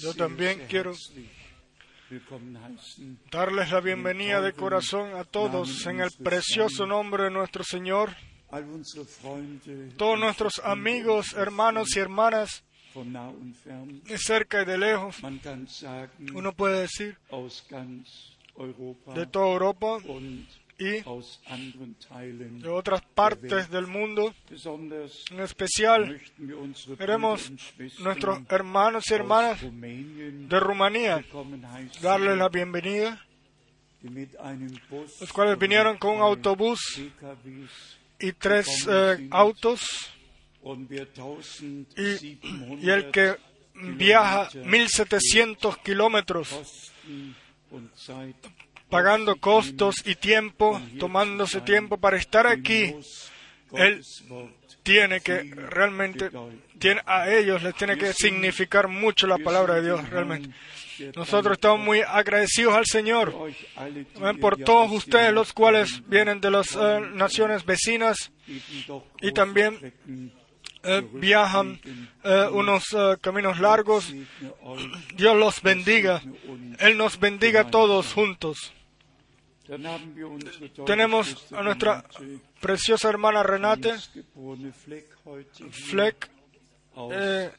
Yo también quiero darles la bienvenida de corazón a todos en el precioso nombre de nuestro Señor. Todos nuestros amigos, hermanos y hermanas de cerca y de lejos, uno puede decir, de toda Europa y de otras partes del mundo. En especial, queremos nuestros hermanos y hermanas de Rumanía darles la bienvenida, los cuales vinieron con un autobús y tres eh, autos y, y, el que viaja 1700 kilómetros pagando costos y tiempo, tomándose tiempo para estar aquí, Él tiene que realmente, tiene, a ellos les tiene que significar mucho la palabra de Dios, realmente. Nosotros estamos muy agradecidos al Señor por todos ustedes, los cuales vienen de las eh, naciones vecinas y también eh, viajan eh, unos caminos largos. Dios los bendiga. Él nos bendiga a todos juntos. Tenemos a nuestra preciosa hermana Renate Fleck eh,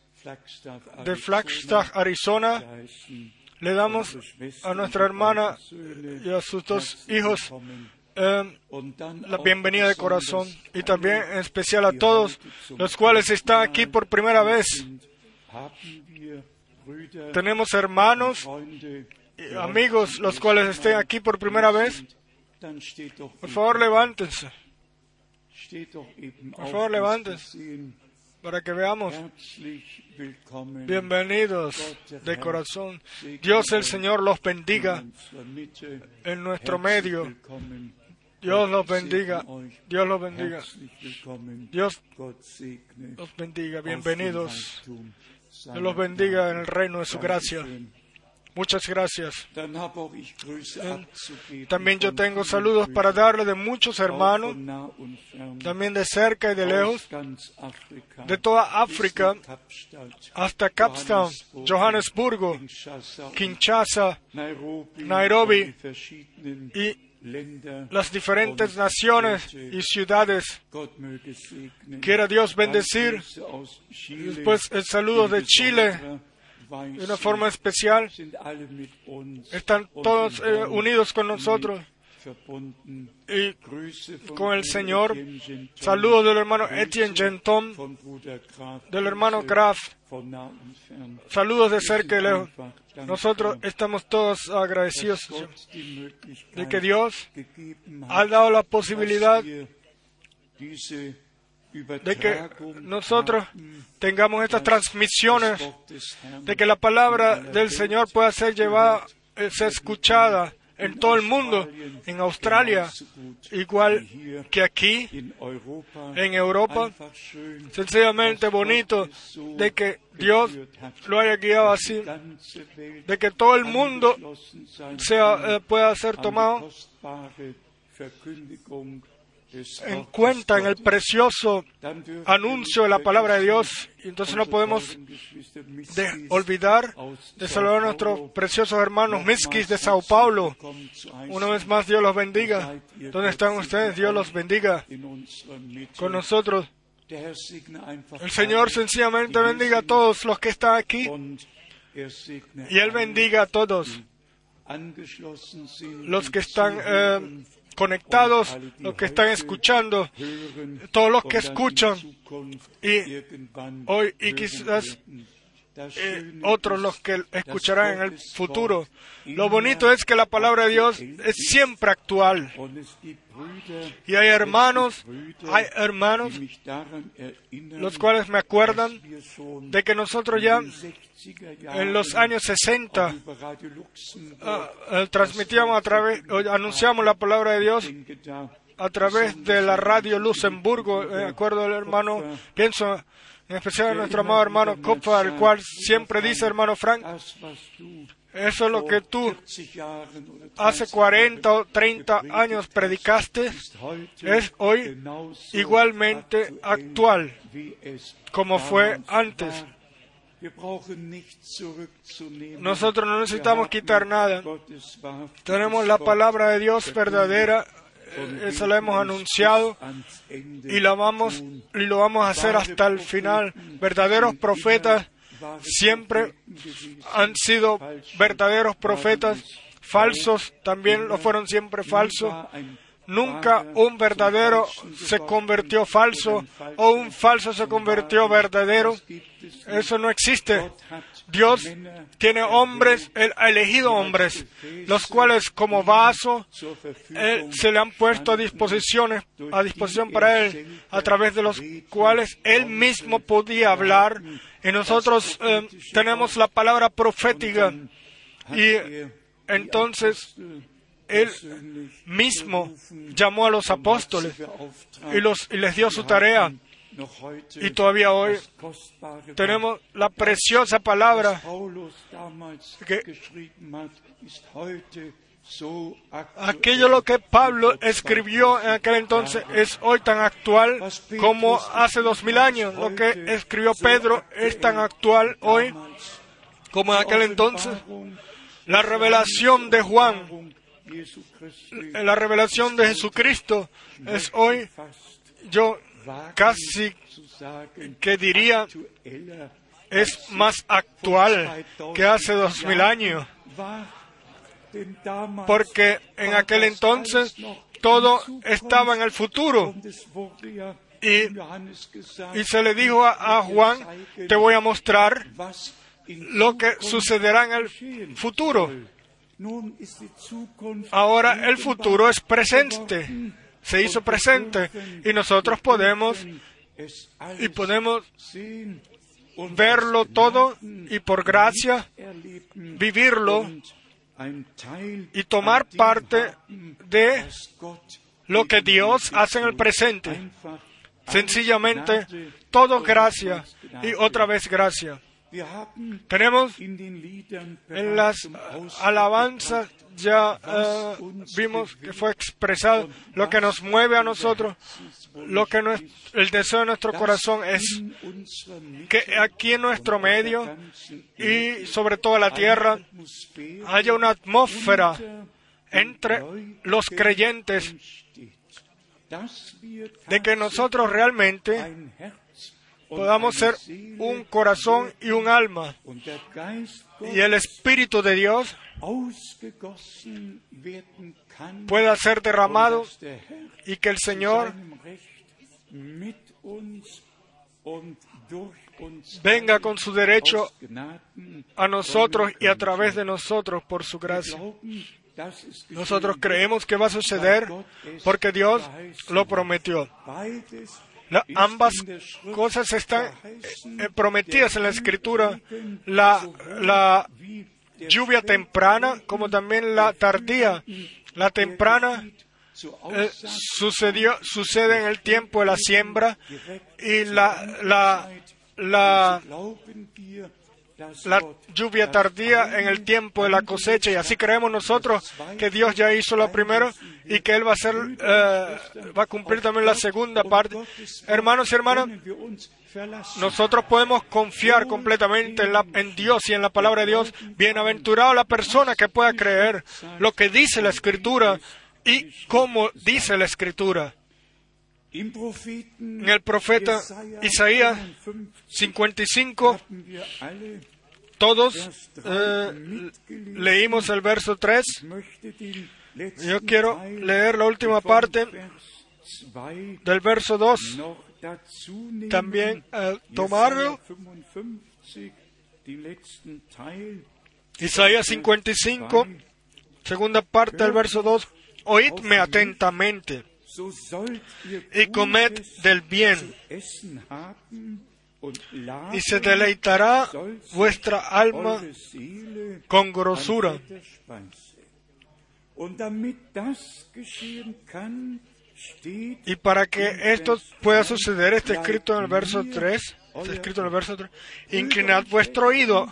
de Flagstaff, Arizona. Le damos a nuestra hermana y a sus dos hijos eh, la bienvenida de corazón y también en especial a todos los cuales están aquí por primera vez. Tenemos hermanos amigos, los cuales estén aquí por primera vez, por favor levántense. Por favor levántense para que veamos. Bienvenidos de corazón. Dios el Señor los bendiga en nuestro medio. Dios los bendiga. Dios los bendiga. Dios los bendiga. Bienvenidos. Dios los bendiga en el reino de su gracia. Muchas gracias. También yo tengo saludos para darle de muchos hermanos, también de cerca y de lejos, de toda África hasta Capstown, Johannesburgo, Kinshasa, Nairobi y las diferentes naciones y ciudades. Quiera Dios bendecir. Después el saludo de Chile, de una forma especial. Están todos eh, unidos con nosotros y con el Señor. Saludos del hermano Etienne Genton, del hermano Graf. Saludos de cerca y lejos. Nosotros estamos todos agradecidos de que Dios ha dado la posibilidad de que nosotros tengamos estas transmisiones, de que la palabra del Señor pueda ser llevada, eh, ser escuchada en todo el mundo, en Australia, igual que aquí, en Europa. Sencillamente bonito de que Dios lo haya guiado así, de que todo el mundo sea, eh, pueda ser tomado en cuenta en el precioso anuncio de la palabra de Dios. Y entonces no podemos olvidar de saludar a nuestros preciosos hermanos Miskis de Sao Paulo. Una vez más, Dios los bendiga. ¿Dónde están ustedes? Dios los bendiga con nosotros. El Señor sencillamente bendiga a todos los que están aquí y Él bendiga a todos los que están eh, conectados, los que están escuchando, todos los que escuchan y hoy y quizás eh, otros los que escucharán en el futuro. Lo bonito es que la palabra de Dios es siempre actual. Y hay hermanos, hay hermanos, los cuales me acuerdan de que nosotros ya en los años 60 ah, eh, transmitíamos a través, anunciamos la palabra de Dios a través de la radio Luxemburgo, de acuerdo al hermano, pienso en especial a nuestro amado hermano Kopfer, el cual siempre dice, hermano Frank, eso es lo que tú hace 40 o 30 años predicaste, es hoy igualmente actual como fue antes. Nosotros no necesitamos quitar nada. Tenemos la palabra de Dios verdadera, eh, esa la hemos anunciado y la vamos y lo vamos a hacer hasta el final. Verdaderos profetas siempre han sido verdaderos profetas, falsos también lo fueron siempre falsos. Nunca un verdadero se convirtió falso o un falso se convirtió verdadero. Eso no existe. Dios tiene hombres, Él ha elegido hombres, los cuales como vaso se le han puesto a disposición, a disposición para Él, a través de los cuales Él mismo podía hablar. Y nosotros eh, tenemos la palabra profética. Y entonces él mismo llamó a los apóstoles y, los, y les dio su tarea. Y todavía hoy tenemos la preciosa palabra que aquello lo que Pablo escribió en aquel entonces es hoy tan actual como hace dos mil años. Lo que escribió Pedro es tan actual hoy como en aquel entonces. La revelación de Juan la revelación de Jesucristo es hoy, yo casi que diría, es más actual que hace dos mil años. Porque en aquel entonces todo estaba en el futuro. Y, se le dijo a Juan, te voy a mostrar lo que sucederá en el futuro. Ahora el futuro es presente, se hizo presente. y nosotros podemos y podemos verlo todo y por gracia vivirlo y tomar parte de lo que Dios hace en el presente. Sencillamente, todo gracia y otra vez gracia. Tenemos en las alabanzas ya eh, vimos que fue expresado lo que nos mueve a nosotros, lo que el deseo de nuestro corazón es que aquí en nuestro medio y sobre todo en la tierra haya una atmósfera entre los creyentes de que nosotros realmente podamos ser un corazón y un alma. Y el Espíritu de Dios pueda ser derramado y que el Señor venga con su derecho a nosotros y a través de nosotros por su gracia. Nosotros creemos que va a suceder porque Dios lo prometió ambas cosas están eh, prometidas en la escritura. La, lluvia temprana como también la tardía. La temprana eh, sucedió, sucede en el tiempo de la siembra y la, la, la, la lluvia tardía en el tiempo de la cosecha y así creemos nosotros que Dios ya hizo lo primero y que Él va a hacer, eh, va a cumplir también la segunda parte. Hermanos y hermanas, nosotros podemos confiar completamente en, en, Dios y en la palabra de Dios. Bienaventurado la persona que pueda creer lo que dice la Escritura y cómo dice la Escritura. En el profeta Isaías 55, todos eh, leímos el verso 3. Yo quiero leer la última parte del verso 2. También eh, tomarlo. Isaías 55, segunda parte del verso 2. Oídme atentamente y comed del bien, y se deleitará vuestra alma con grosura. Y para que esto pueda suceder, está escrito en el verso 3, está escrito en el verso 3, inclinad vuestro oído.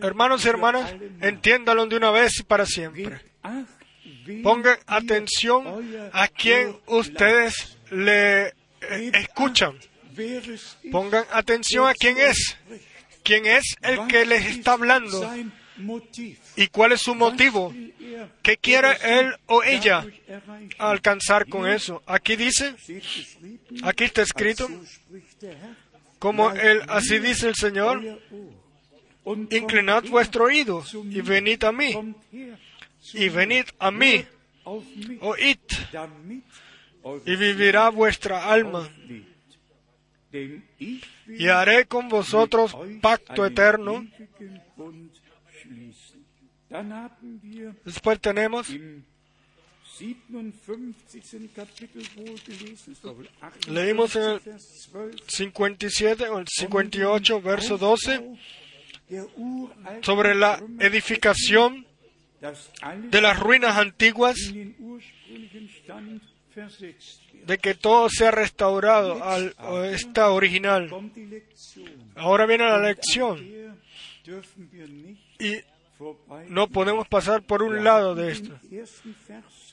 Hermanos y hermanas, entiéndalo de una vez y para siempre. Pongan atención a quien ustedes le eh, escuchan. Pongan atención a quién es. ¿Quién es el que les está hablando? ¿Y cuál es su motivo? ¿Qué quiere él o ella alcanzar con eso? Aquí dice, aquí está escrito, como él, así dice el Señor, inclinad vuestro oído y venid a mí, y venid a mí, oíd, y vivirá vuestra alma. Y haré con vosotros pacto eterno. Después tenemos Leímos en el 57 o el 58, verso 12, sobre la edificación de las ruinas antiguas, de que todo sea restaurado al esta original. Ahora viene la lección. Y no podemos pasar por un lado de esto.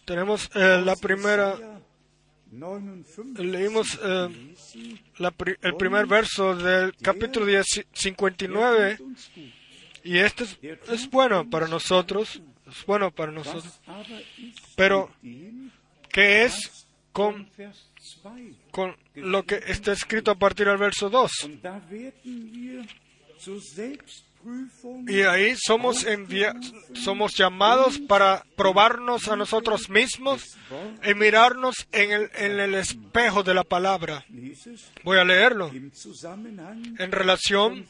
Tenemos eh, la primera, leímos eh, el primer verso del capítulo 59 y esto es, bueno para nosotros, es bueno para nosotros. Pero, ¿qué es con, con lo que está escrito a partir del verso 2? Y ahí somos, somos llamados para probarnos a nosotros mismos y mirarnos en el, en el espejo de la palabra. Voy a leerlo. En relación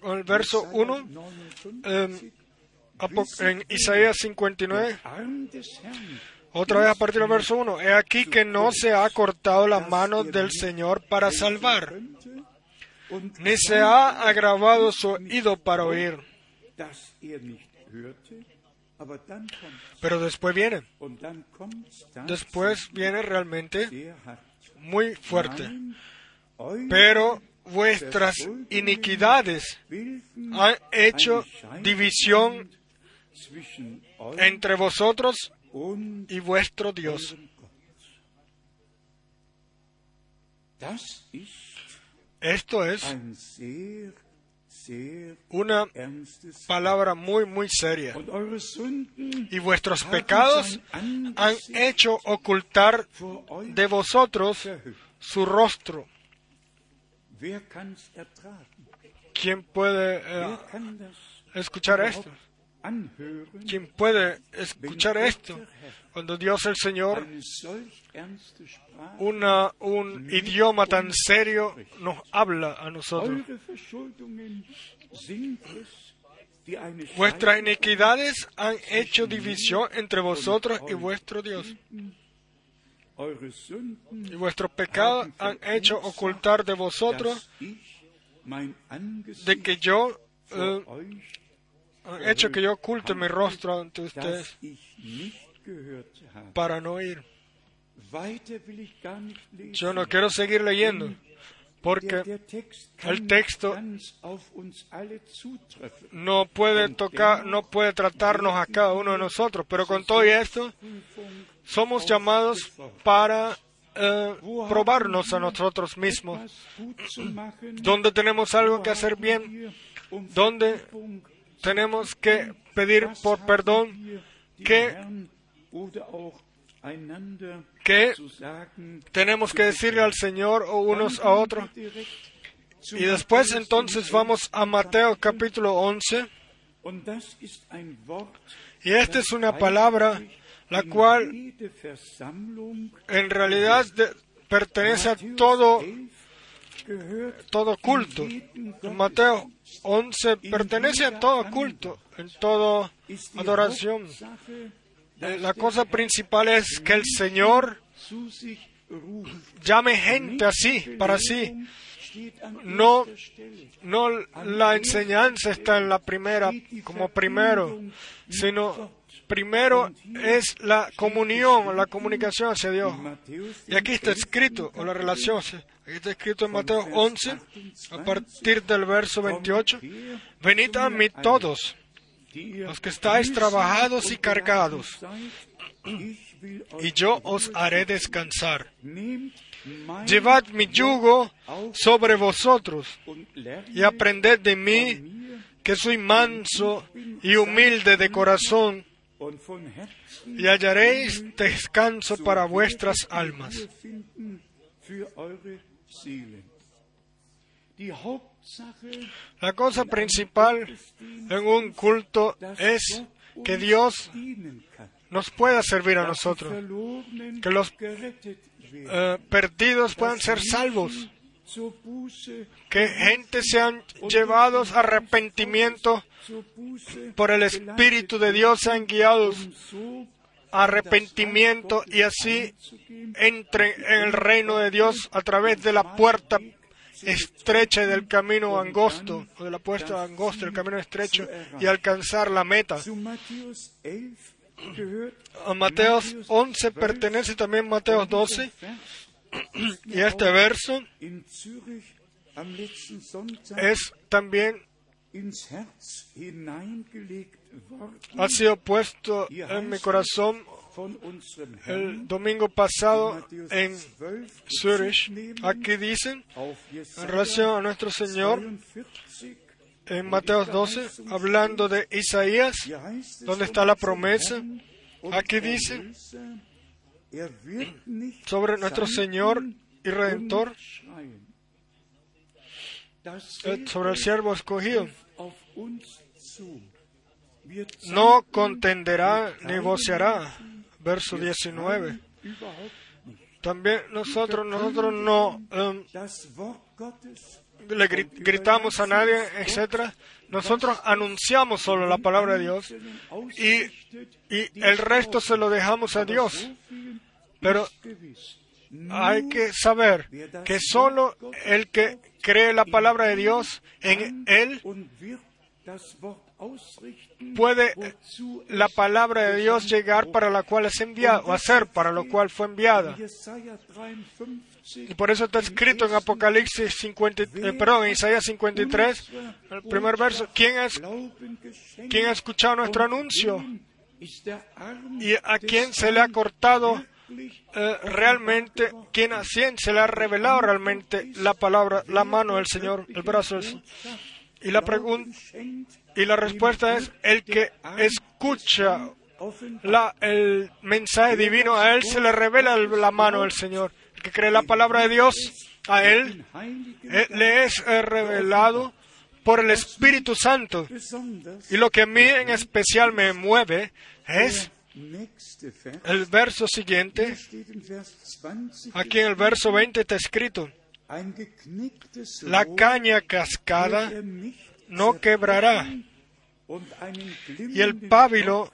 con el verso 1, em, en Isaías 59, otra vez a partir del verso 1, he aquí que no se ha cortado la mano del Señor para salvar ni se ha agravado su oído para oír. Pero después viene. Después viene realmente muy fuerte. Pero vuestras iniquidades han hecho división entre vosotros y vuestro Dios. Esto es una palabra muy, muy seria. Y vuestros pecados han hecho ocultar de vosotros su rostro. ¿Quién puede eh, escuchar esto? ¿Quién puede escuchar esto? Cuando Dios el Señor, una, un idioma tan serio, nos habla a nosotros. Vuestras iniquidades han hecho división entre vosotros y vuestro Dios. Y vuestros pecados han hecho ocultar de vosotros de que yo eh, hecho que yo oculte mi rostro ante ustedes para no ir. Yo no quiero seguir leyendo porque el texto no puede tocar, no puede tratarnos a cada uno de nosotros, pero con todo esto somos llamados para eh, probarnos a nosotros mismos, donde tenemos algo que hacer bien, donde tenemos que pedir por perdón que, que tenemos que decirle al Señor o unos a otros. Y después entonces vamos a Mateo capítulo 11. Y esta es una palabra la cual en realidad pertenece a todo todo culto. Mateo 11 pertenece a todo culto, en toda adoración. La cosa principal es que el Señor llame gente así, para sí. No, no la enseñanza está en la primera como primero, sino primero es la comunión, la comunicación hacia Dios. Y aquí está escrito, o la relación, aquí está escrito en Mateo 11, a partir del verso 28, venid a mí todos, los que estáis trabajados y cargados, y yo os haré descansar. llevad mi yugo sobre vosotros y aprended de mí que soy manso y humilde de corazón y hallaréis descanso para vuestras almas. La cosa principal en un culto es que Dios nos pueda servir a nosotros, que los eh, perdidos puedan ser salvos, que gente sean llevados a arrepentimiento por el Espíritu de Dios, sean guiados arrepentimiento y así entren en el reino de Dios a través de la puerta estrecha del camino angosto, o de la puerta angosta, del camino estrecho, y alcanzar la meta. A Mateos 11 pertenece también Mateos 12, y este verso es también ha sido puesto en mi corazón el domingo pasado en Zurich. Aquí dicen, en relación a nuestro Señor, en Mateo 12, hablando de Isaías, donde está la promesa, aquí dice sobre nuestro Señor y Redentor, eh, sobre el siervo escogido. No contenderá ni verso 19. También nosotros, nosotros no um, le gritamos a nadie, etc. Nosotros anunciamos solo la palabra de Dios y, y el resto se lo dejamos a Dios. Pero hay que saber que solo el que cree la palabra de Dios, en él puede la palabra de Dios llegar para la cual es enviada, o hacer para lo cual fue enviada. Y por eso está escrito en Apocalipsis 50, eh, perdón, en Isaías 53, el primer verso, ¿quién, es, ¿quién ha escuchado nuestro anuncio? ¿Y a quién se le ha cortado eh, realmente, quién a quién se le ha revelado realmente la palabra, la mano del Señor, el brazo del Señor? Y la pregunta y la respuesta es el que escucha la, el mensaje divino, a él se le revela la mano del Señor. El que cree la palabra de Dios, a él eh, le es eh, revelado por el Espíritu Santo. Y lo que a mí en especial me mueve es el verso siguiente. Aquí en el verso 20 está escrito, la caña cascada no quebrará, y el pábilo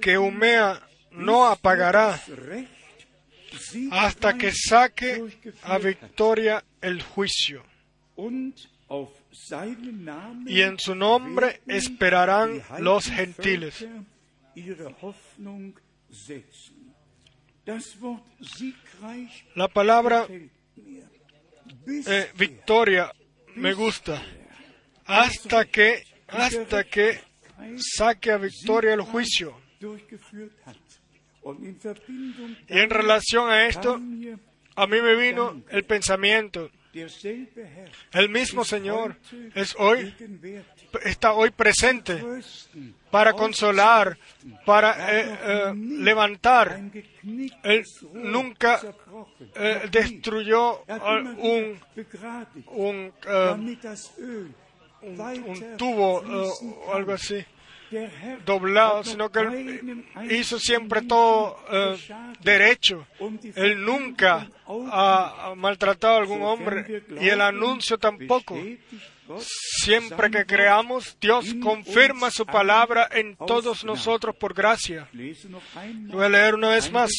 que humea no apagará hasta que saque a victoria el juicio. Y en su nombre esperarán los gentiles. La palabra eh, victoria me gusta hasta que, hasta que saque a victoria el juicio. Y en relación a esto, a mí me vino el pensamiento. El mismo Señor es hoy, está hoy presente para consolar, para eh, eh, levantar. Él nunca eh, destruyó un, un un, tubo o algo así doblado, sino que él hizo siempre todo eh, derecho. Él nunca ha, maltratado a algún hombre y el anuncio tampoco. Siempre que creamos, Dios confirma su palabra en todos nosotros por gracia. Voy a leer una vez más.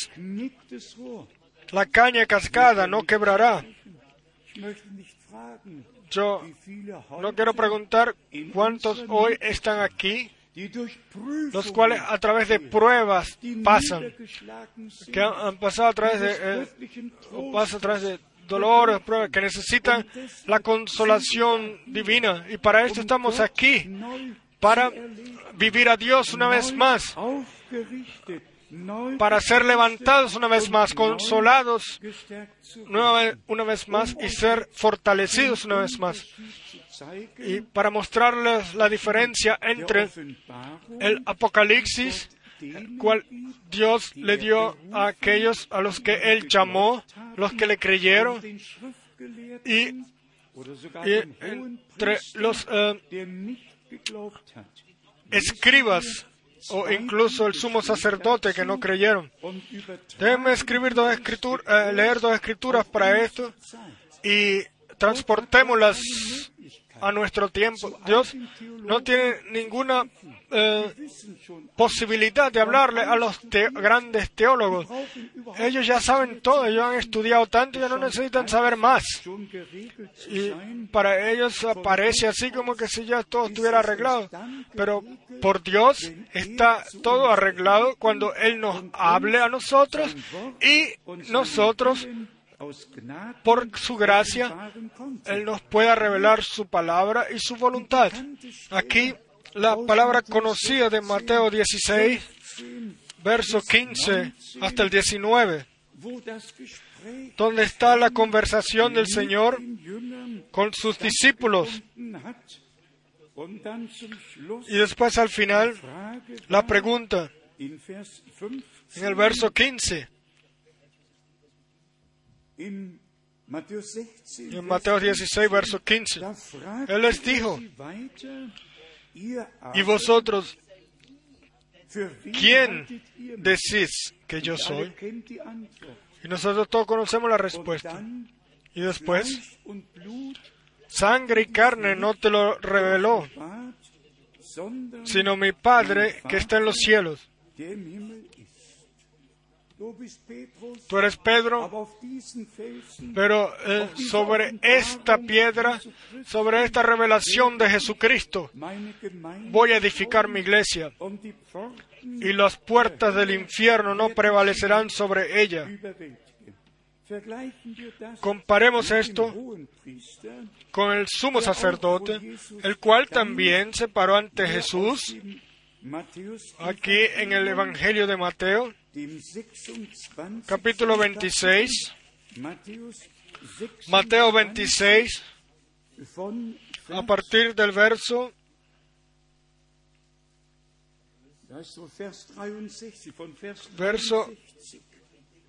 La caña cascada no quebrará. Yo no quiero preguntar cuántos hoy están aquí, los cuales a través de pruebas pasan, que han, pasado a través de, eh, pasan a través de dolores, pruebas, que necesitan la consolación divina. Y para esto estamos aquí, para vivir a Dios una vez más, para ser levantados una vez más, consolados una vez más y ser fortalecidos una vez más. Y para mostrarles la diferencia entre el Apocalipsis, cual Dios le dio a aquellos a los que Él llamó, los que le creyeron, y, entre los eh, escribas o incluso el sumo sacerdote que no creyeron. Déjenme escribir dos escrituras, eh, leer dos escrituras para esto y transportémoslas a nuestro tiempo. Dios no tiene ninguna eh, posibilidad de hablarle a los grandes teólogos. Ellos ya saben todo, ellos han estudiado tanto ya no necesitan saber más. Y para ellos parece así como que si ya todo estuviera arreglado. Pero por Dios está todo arreglado cuando Él nos hable a nosotros y nosotros por su gracia, Él nos pueda revelar su palabra y su voluntad. Aquí la palabra conocida de Mateo 16, verso 15 hasta el 19, donde está la conversación del Señor con sus discípulos. Y después al final la pregunta en el verso 15. En Mateo 16, verso 15, Él les dijo, ¿y vosotros quién decís que yo soy? Y nosotros todos conocemos la respuesta. Y después, sangre y carne no te lo reveló, sino mi Padre que está en los cielos. Tú eres Pedro, pero eh, sobre esta piedra, sobre esta revelación de Jesucristo, voy a edificar mi iglesia y las puertas del infierno no prevalecerán sobre ella. Comparemos esto con el sumo sacerdote, el cual también se paró ante Jesús, aquí en el Evangelio de Mateo, capítulo 26, Mateo 26, a partir del verso verso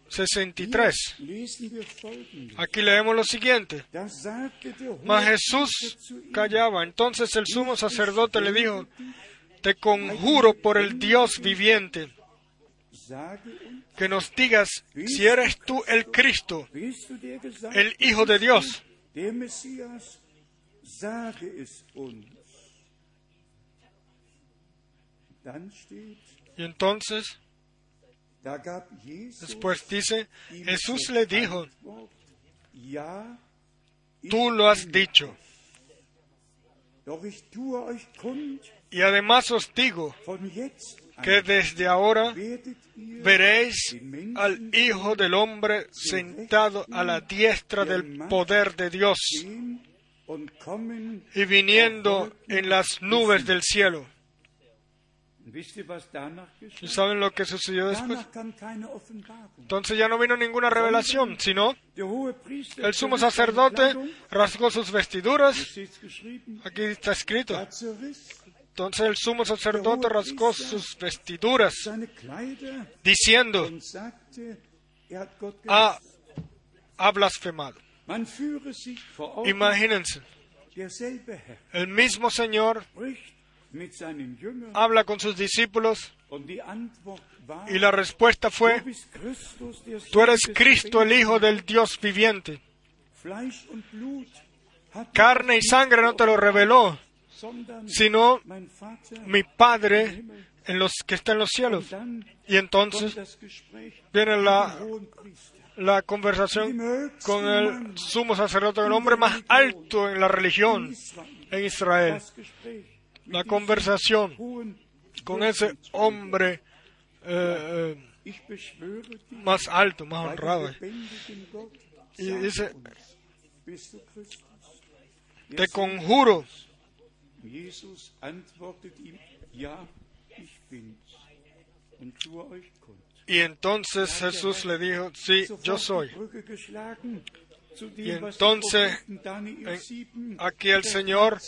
63. Aquí leemos lo siguiente. Mas Jesús callaba. Entonces el sumo sacerdote le dijo, te conjuro por el Dios viviente que nos digas si eres tú el Cristo, el Hijo de Dios. Y entonces, después dice, Jesús le dijo, tú lo has dicho. Y además os digo que desde ahora veréis al Hijo del Hombre sentado a la diestra del poder de Dios y viniendo en las nubes del cielo. ¿Y saben lo que sucedió después? Entonces ya no vino ninguna revelación, sino el sumo sacerdote rasgó sus vestiduras. Aquí está escrito. Entonces el sumo sacerdote rasgó sus vestiduras, diciendo, ha, ha blasfemado. Imagínense, el mismo Señor habla con sus discípulos y la respuesta fue, tú eres Cristo el Hijo del Dios viviente. Carne y sangre no te lo reveló, sino mi Padre en los que está en los cielos. Y entonces viene la, la conversación con el sumo sacerdote, el hombre más alto en la religión en Israel. La conversación con ese hombre eh, eh, más alto, más honrado. Y dice, te conjuro Y entonces Jesús le dijo, sí, yo soy. Y entonces aquí el Señor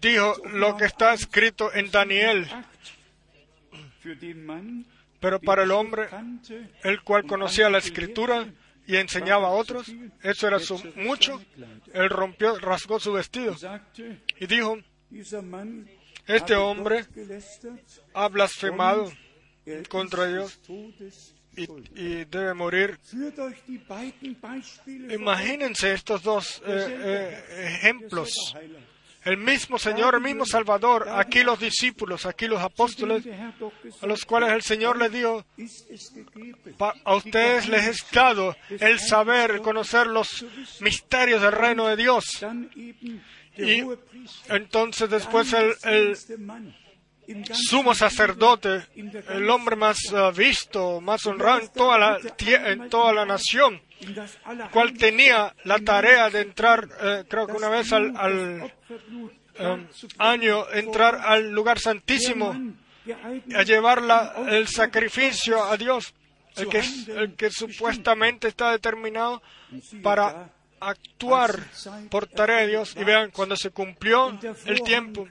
dijo lo que está escrito en Daniel. Pero para el hombre, el cual conocía la escritura y enseñaba a otros, eso era su mucho, él rompió, rasgó su vestido y dijo, este hombre ha blasfemado contra Dios y, debe morir. Imagínense estos dos eh, eh, ejemplos. El mismo Señor, el mismo Salvador, aquí los discípulos, aquí los apóstoles, a los cuales el Señor les dio, a ustedes les es dado el saber, el conocer los misterios del reino de Dios. Y entonces después el sumo sacerdote, el hombre más eh, visto, más honrado en toda la, en toda la nación, cual tenía la tarea de entrar, eh, creo que una vez al, eh, año, entrar al lugar santísimo, a llevar el sacrificio a Dios, el que supuestamente está determinado para actuar por tarea de Dios. Y vean, cuando se cumplió el tiempo,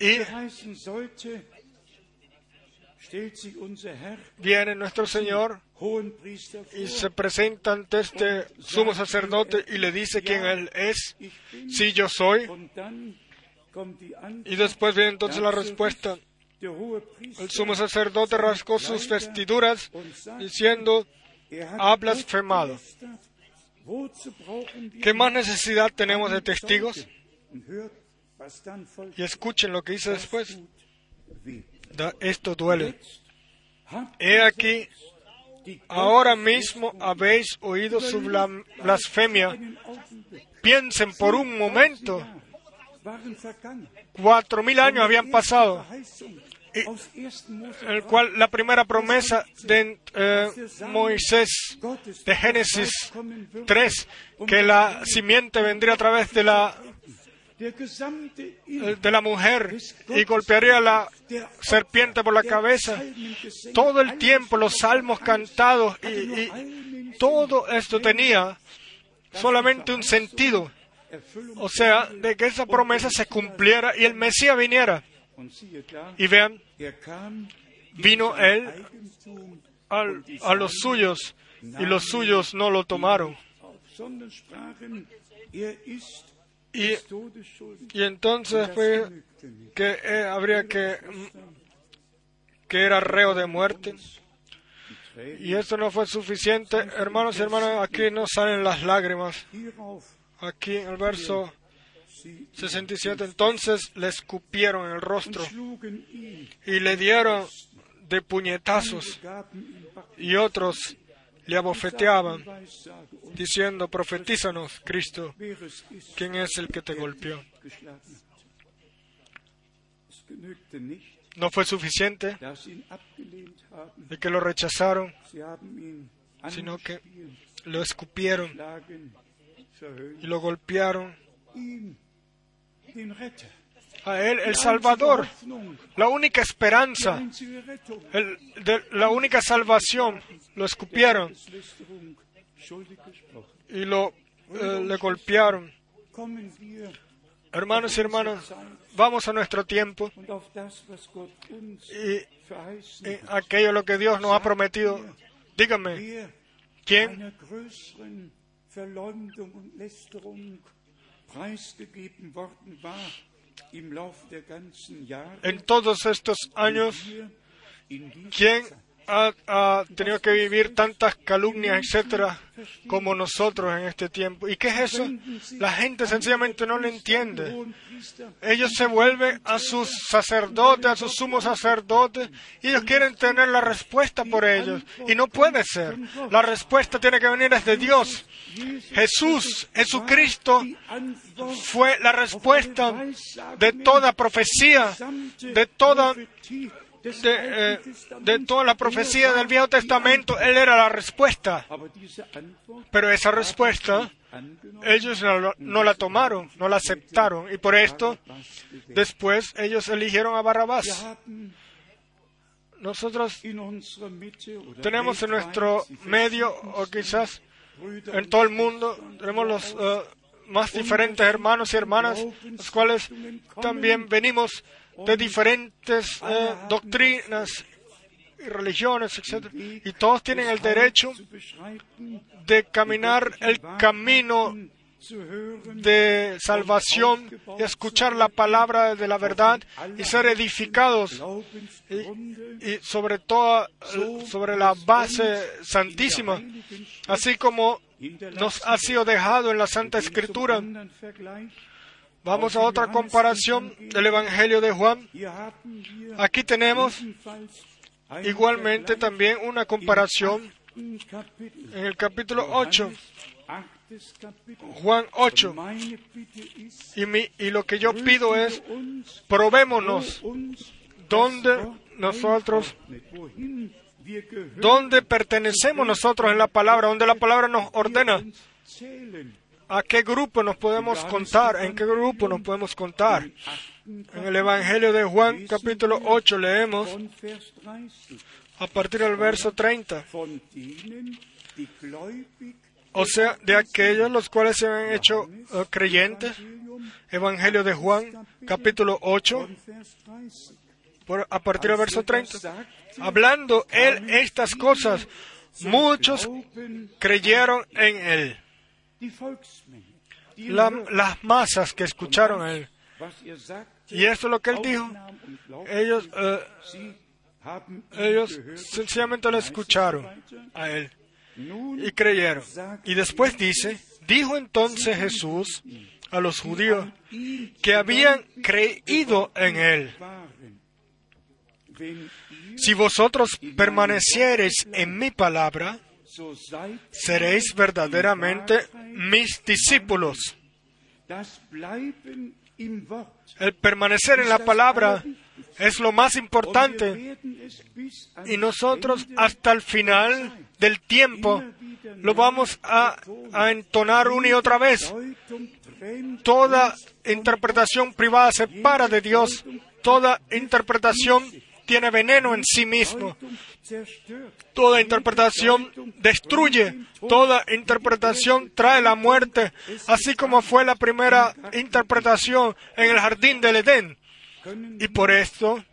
y viene nuestro Señor y se presenta ante este sumo sacerdote y le dice quién Él es, si yo soy. Y después viene entonces la respuesta. El sumo sacerdote rascó sus vestiduras diciendo, ha blasfemado. ¿Qué más necesidad tenemos de testigos? Y escuchen lo que dice después. esto duele. He aquí, ahora mismo habéis oído su blasfemia. Piensen por un momento. Cuatro mil años habían pasado el cual la primera promesa de eh, Moisés de Génesis 3, que la simiente vendría a través de la de la mujer y golpearía a la serpiente por la cabeza. Todo el tiempo los salmos cantados y, todo esto tenía solamente un sentido. O sea, de que esa promesa se cumpliera y el Mesías viniera. Y vean, vino él a los suyos y los suyos no lo tomaron. Y, entonces fue que eh, habría que que era reo de muerte. Y eso no fue suficiente. Hermanos y hermanas, aquí no salen las lágrimas. Aquí en el verso 67. Entonces le escupieron el rostro y le dieron de puñetazos y otros le abofeteaban, diciendo, profetízanos, Cristo, ¿quién es el que te golpeó? No fue suficiente de que lo rechazaron, sino que lo escupieron y lo golpearon. A Él, el Salvador, la única esperanza, la única salvación, lo escupieron y lo eh, le golpearon. Hermanos y hermanas, vamos a nuestro tiempo y, aquello lo que Dios nos ha prometido. Díganme, ¿quién en todos estos años, ¿quién ha, tenido que vivir tantas calumnias, etcétera, como nosotros en este tiempo. ¿Y qué es eso? La gente sencillamente no lo entiende. Ellos se vuelven a sus sacerdotes, a sus sumos sacerdotes, y ellos quieren tener la respuesta por ellos. Y no puede ser. La respuesta tiene que venir desde Dios. Jesús, Jesucristo, fue la respuesta de toda profecía, de toda eh, de, toda la profecía del Viejo Testamento, Él era la respuesta. Pero esa respuesta ellos no, la tomaron, no la aceptaron. Y por esto, después ellos eligieron a Barrabás. nosotros tenemos en nuestro medio o quizás en todo el mundo tenemos los eh, más diferentes hermanos y hermanas, los cuales también venimos de diferentes eh, doctrinas y religiones, etc. Y todos tienen el derecho de caminar el camino de salvación y escuchar la palabra de la verdad y ser edificados y sobre todo sobre la base santísima, así como nos ha sido dejado en la Santa Escritura. Vamos a otra comparación del Evangelio de Juan. Aquí tenemos igualmente también una comparación en el capítulo 8, Achtes Kapitel. Juan 8. Meine Bitte ist, Y, lo que yo pido es, probémonos dónde nosotros, dónde pertenecemos nosotros en la palabra, dónde la palabra nos ordena. A qué grupo nos podemos contar, en qué grupo nos podemos contar. En el Evangelio de Juan capítulo 8 leemos von Vers 30. a partir del verso 30. Von denen, die gläubig O sea, de aquellos los cuales se han hecho eh, creyentes. Evangelio de Juan capítulo 8 von Vers 30. por- a partir del verso Als er das 30. sagte, Hablando él estas cosas, muchos creyeron en él. La- las masas que escucharon a él. Y esto es lo que él dijo. Ellos, eh, ellos sencillamente lo escucharon a él y creyeron. Y después dice, dijo entonces Jesús a los judíos que habían creído en él. Si vosotros permaneciereis en mi palabra, seréis verdaderamente mis discípulos. El permanecer en la palabra es lo más importante y nosotros hasta el final del tiempo lo vamos a, entonar una y otra vez. Toda interpretación privada separa de Dios. Toda interpretación tiene veneno en sí mismo. Toda interpretación destruye. Toda interpretación trae la muerte. Así como fue la primera interpretación en el jardín del Edén. Y por esto.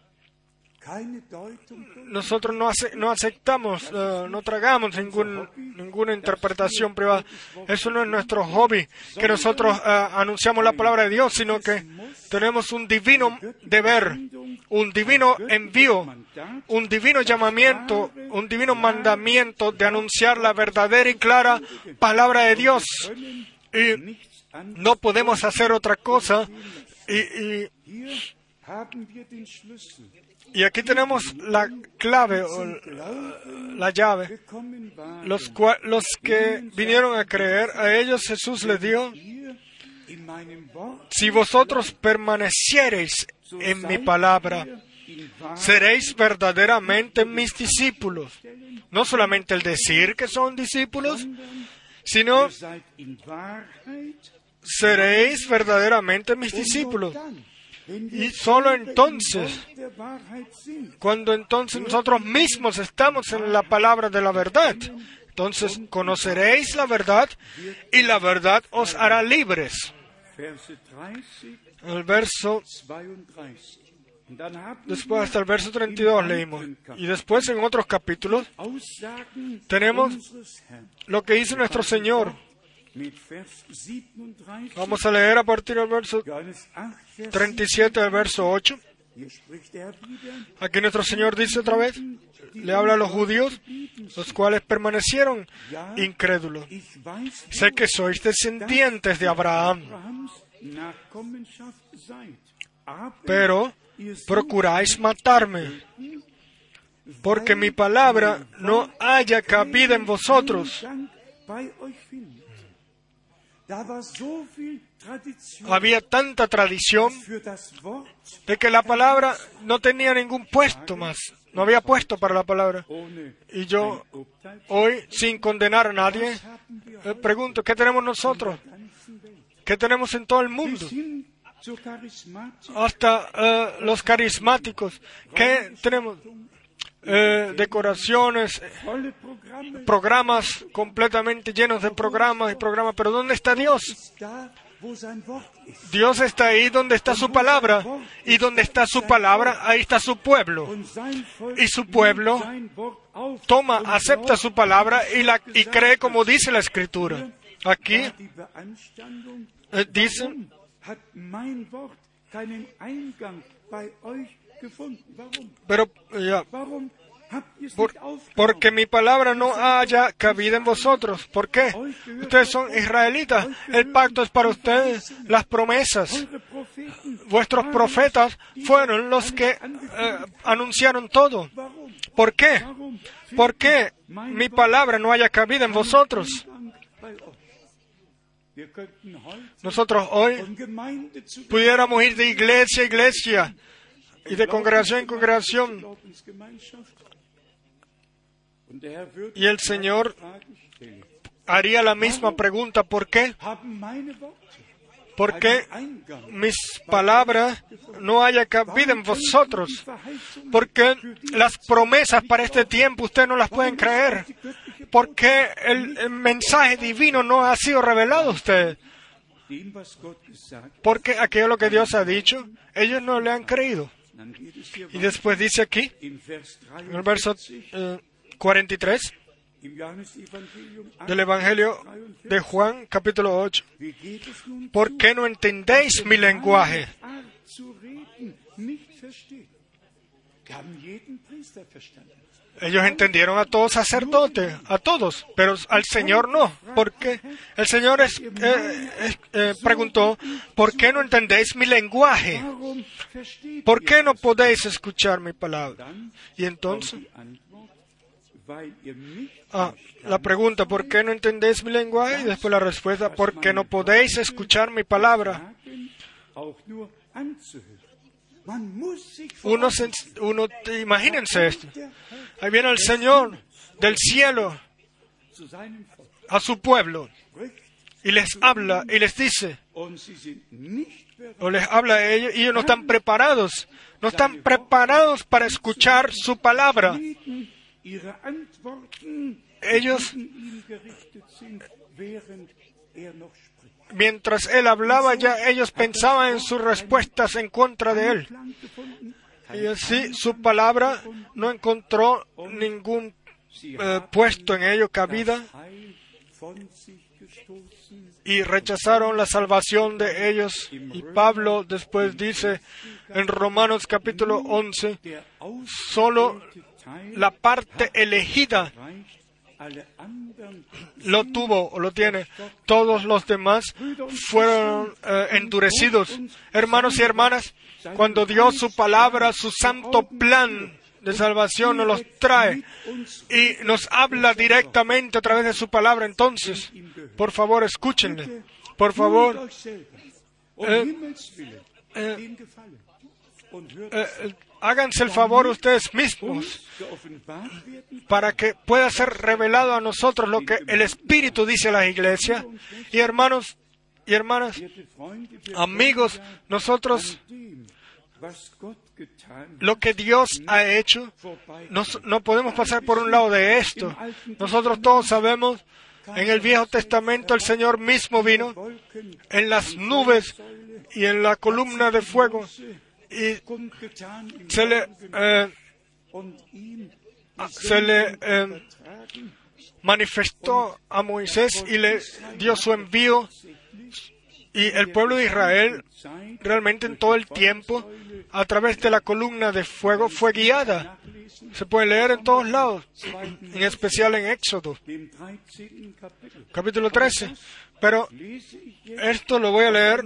Nosotros no, ace- no aceptamos, eh, no tragamos ninguna interpretación privada. Eso no es nuestro hobby, que nosotros eh, anunciamos la palabra de Dios, sino que tenemos un divino deber, un divino envío, un divino llamamiento, un divino mandamiento de anunciar la verdadera y clara palabra de Dios. Y no podemos hacer otra cosa. Y, y- Y aquí tenemos la clave o la llave. Los, cua- los que vinieron a creer, a ellos Jesús les dio, si vosotros permaneciereis en mi palabra, seréis verdaderamente mis discípulos. No solamente el decir que son discípulos, sino seréis verdaderamente mis discípulos. Y solo entonces, cuando entonces nosotros mismos estamos en la palabra de la verdad, entonces conoceréis la verdad y la verdad os hará libres. Verse 30, El verso 32. Und dann haben Después hasta el verso 32 leímos. Y después en otros capítulos tenemos lo que dice nuestro Señor. Mit Vers 37. Vamos a leer a partir del verso Johannes 8, Vers 37 al verso 8. Hier spricht er. Aquí nuestro Señor dice otra vez, le habla a los judíos, los cuales permanecieron incrédulos. Sé que sois descendientes de Abraham, pero procuráis matarme, porque mi palabra no haya cabida en vosotros. Había tanta tradición de que la palabra no tenía ningún puesto más, no había puesto para la palabra. Y yo hoy, sin condenar a nadie, eh, pregunto, ¿qué tenemos nosotros? ¿Qué tenemos en todo el mundo? Hasta eh, los carismáticos. ¿Qué tenemos? Eh, decoraciones, programas completamente llenos de programas y programas. Pero ¿dónde está Dios? Dios está ahí donde está su palabra. Y donde está su palabra, ahí está su pueblo. Y su pueblo Toma, acepta su palabra y, la, y cree como dice la escritura. Aquí eh, dice, pero ya, por- porque mi palabra no haya cabida en vosotros. ¿Por qué? Ustedes son israelitas. El pacto es para ustedes. Las promesas. Vuestros profetas fueron los que eh, anunciaron todo. ¿Por qué? ¿Por qué mi palabra no haya cabida en vosotros? Nosotros hoy pudiéramos ir de iglesia a iglesia y de congregación en congregación y el Señor haría la misma pregunta. ¿Por qué? ¿Por qué mis palabras no haya cabida en vosotros? Porque las promesas para este tiempo ustedes no las pueden creer. ¿Por qué el, mensaje divino no ha sido revelado a hat. Porque aquello lo que Dios ha dicho, ellos no le han creído. Y después dice aquí, en el verso 43 eh, 43 im Johannesevangelium del Evangelio de Juan, capítulo 8. Wie geht es nun ¿Por qué no entendéis mi lenguaje? Ellos entendieron a todos sacerdotes, a todos, pero al Señor no. ¿Por qué? El Señor eh, eh, preguntó, ¿por qué no entendéis mi lenguaje? ¿Por qué no podéis escuchar mi palabra? Y entonces, ah, la pregunta, ¿por qué no entendéis mi lenguaje? Y después la respuesta, ¿por qué no podéis escuchar mi palabra? Uno, imagínense esto. Ahí viene el Señor del cielo a su pueblo y les habla y les dice, o les habla a ellos y ellos no están preparados, no están preparados para escuchar su palabra. Ellos, mientras él hablaba, ya ellos pensaban en sus respuestas en contra de él. Y así su palabra no encontró ningún eh, puesto en ello, cabida, y rechazaron la salvación de ellos. Y Pablo después dice en Romanos capítulo 11, Der solo la parte elegida lo tuvo o lo tiene. Todos los demás fueron eh, endurecidos. Hermanos y hermanas, cuando Dios su palabra, su santo plan de salvación nos los trae y nos habla directamente a través de su palabra, entonces, por favor, escúchenle. Por favor, eh, eh, háganse el favor ustedes mismos para que pueda ser revelado a nosotros lo que el Espíritu dice a la iglesia. Y hermanos y hermanas, amigos, nosotros lo que Dios ha hecho, no, podemos pasar por un lado de esto. Nosotros todos sabemos, en el Viejo Testamento el Señor mismo vino en las nubes y en la columna de fuego y se le, eh, se le eh, manifestó a Moisés y le dio su envío y el pueblo de Israel realmente en todo el tiempo a través de la columna de fuego fue guiada. Se puede leer en todos lados, en especial en Éxodo, dem 13. Kapitel. capítulo 13. Pero esto lo voy a leer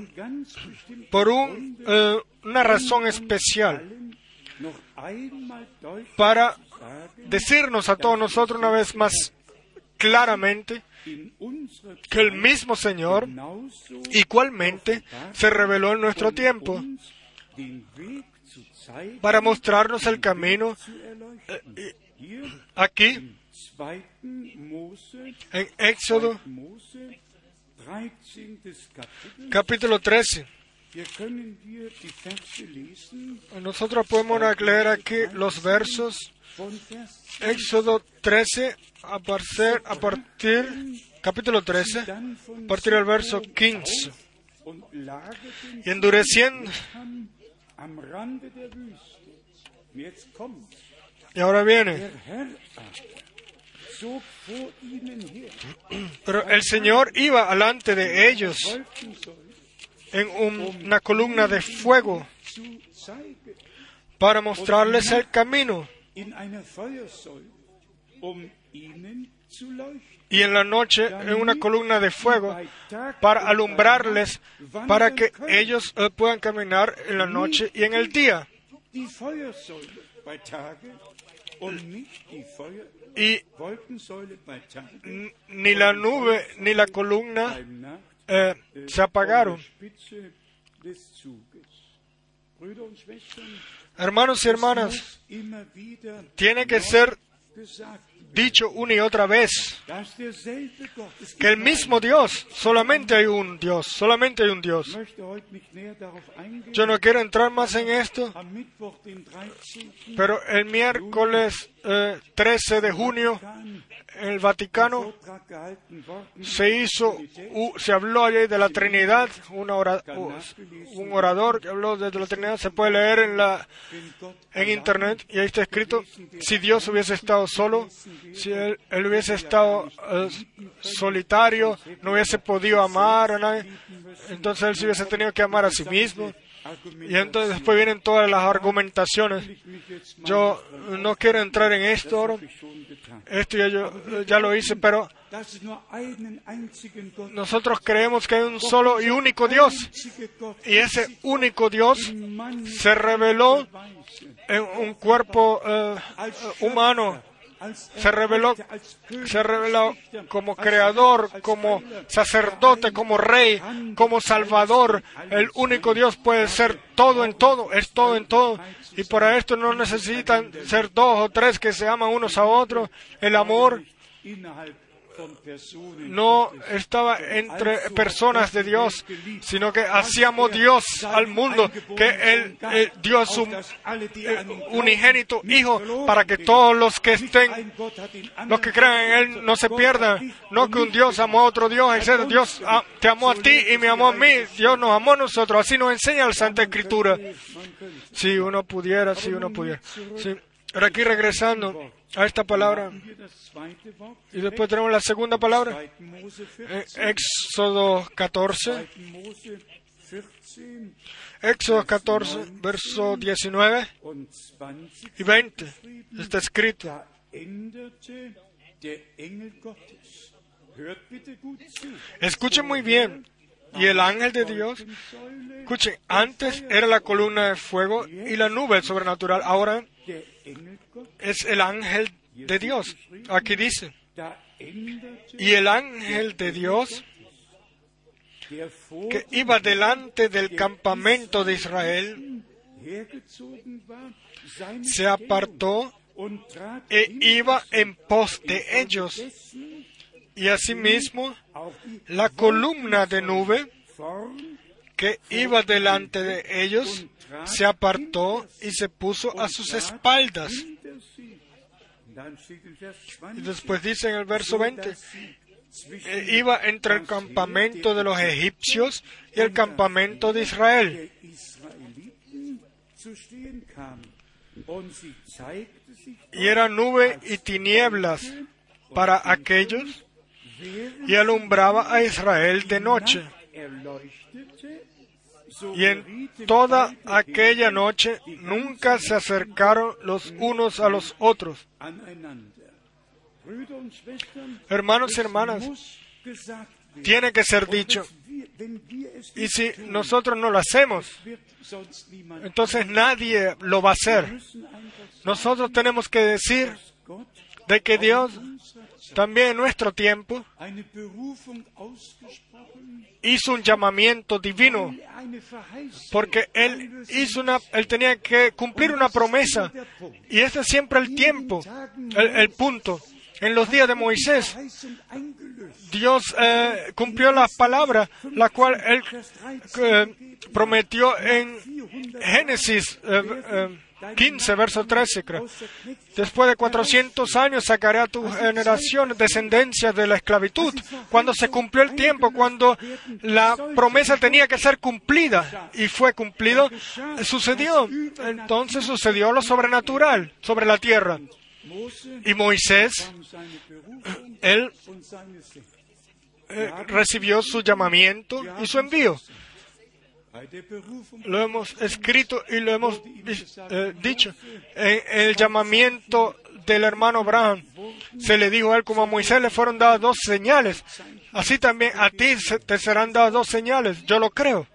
por un, eh, una razón especial, para decirnos a todos nosotros una vez más claramente que el mismo Señor igualmente se reveló en nuestro tiempo para mostrarnos el camino. Hier aquí im 2. Mose, en Éxodo Mose, 13. Kapitel, capítulo 13. Nosotros podemos leer aquí los versos. Éxodo 13 a partir, a partir capítulo 13, dann von a partir del verso 15. und lagerten Y endureciendo, y ahora viene, pero el Señor iba alante de ellos en un- una columna de fuego para mostrarles el camino y en la noche en una columna de fuego para alumbrarles para que ellos eh, puedan caminar en la noche y en el día. Y ni la nube ni la columna eh, se apagaron. Hermanos y hermanas, tiene que ser dicho una y otra vez que el mismo Dios, solamente hay un Dios, solamente hay un Dios. Yo no quiero entrar más en esto, Am Mittwoch, den 13. pero el miércoles eh, 13 de junio en el Vaticano se hizo, se habló allí de la Trinidad, una ora- un orador que habló de la Trinidad, se puede leer en la en internet y ahí está escrito si Dios hubiese estado solo, si él, él hubiese estado eh, solitario, no hubiese podido amar a nadie, entonces él se hubiese tenido que amar a sí mismo. Y entonces después vienen todas las argumentaciones. Yo no quiero entrar en esto ahora. Esto ya, yo, ya lo hice, pero nosotros creemos que hay un solo y único Dios. Y ese único Dios se reveló en un cuerpo eh, humano. Se reveló, se reveló como creador, como sacerdote, como rey, como salvador. El único Dios puede ser todo en todo, es todo en todo. Y para esto no necesitan ser dos o tres que se aman unos a otros. El amor no estaba entre personas de Dios, sino que hacíamos Dios al mundo, que el Dios un- eh, unigénito Hijo, para que todos los que estén, los que crean en Él, no se pierdan. No que un Dios amó a otro Dios, etc. Dios ah, te amó a ti y me amó a mí. Dios nos amó a nosotros. Así nos enseña la Santa Escritura. Si uno pudiera, si uno pudiera. Ahora aquí regresando a esta palabra, y después tenemos la segunda palabra. Eh, Éxodo 14, Éxodo 14, verso 19 y 20. Está escrito. Escuchen muy bien. Y el ángel de Dios, escuchen, antes era la columna de fuego y la nube sobrenatural. Ahora. Es el ángel de Dios. Aquí dice. Y el ángel de Dios que iba delante del campamento de Israel se apartó e iba en pos de ellos. Y asimismo la columna de nube que iba delante de ellos se apartó y se puso a sus espaldas. Y 20, después dice en el verso 20, dass sie zwischen "E iba entre el campamento de los egipcios y el campamento de Israel. Y era nube y tinieblas para aquellos y alumbraba a Israel de noche. Y en toda aquella noche nunca se acercaron los unos a los otros. Hermanos y hermanas, tiene que ser dicho. Y si nosotros no lo hacemos, entonces nadie lo va a hacer. Nosotros tenemos que decir de que Dios también en nuestro tiempo hizo un llamamiento divino, porque Él hizo una, Él tenía que cumplir una promesa. Y este es siempre el tiempo, el, el punto. En los días de Moisés, Verheißung eingelöst. Dios eh, cumplió la palabra, la cual Él eh, prometió en Génesis eh, 15, verso 13, creo. Después de 400 años sacaré a tu generación descendencia de la esclavitud. Cuando se cumplió el tiempo, cuando la promesa tenía que ser cumplida y fue cumplido, sucedió. Entonces sucedió lo sobrenatural sobre la tierra. Y Moisés, él eh, recibió su llamamiento y su envío. Lo hemos escrito y lo hemos eh, dicho. En el llamamiento del hermano Abraham se le dijo a él como a Moisés le fueron dadas dos señales. Así también a ti te serán dadas dos señales. Yo lo creo.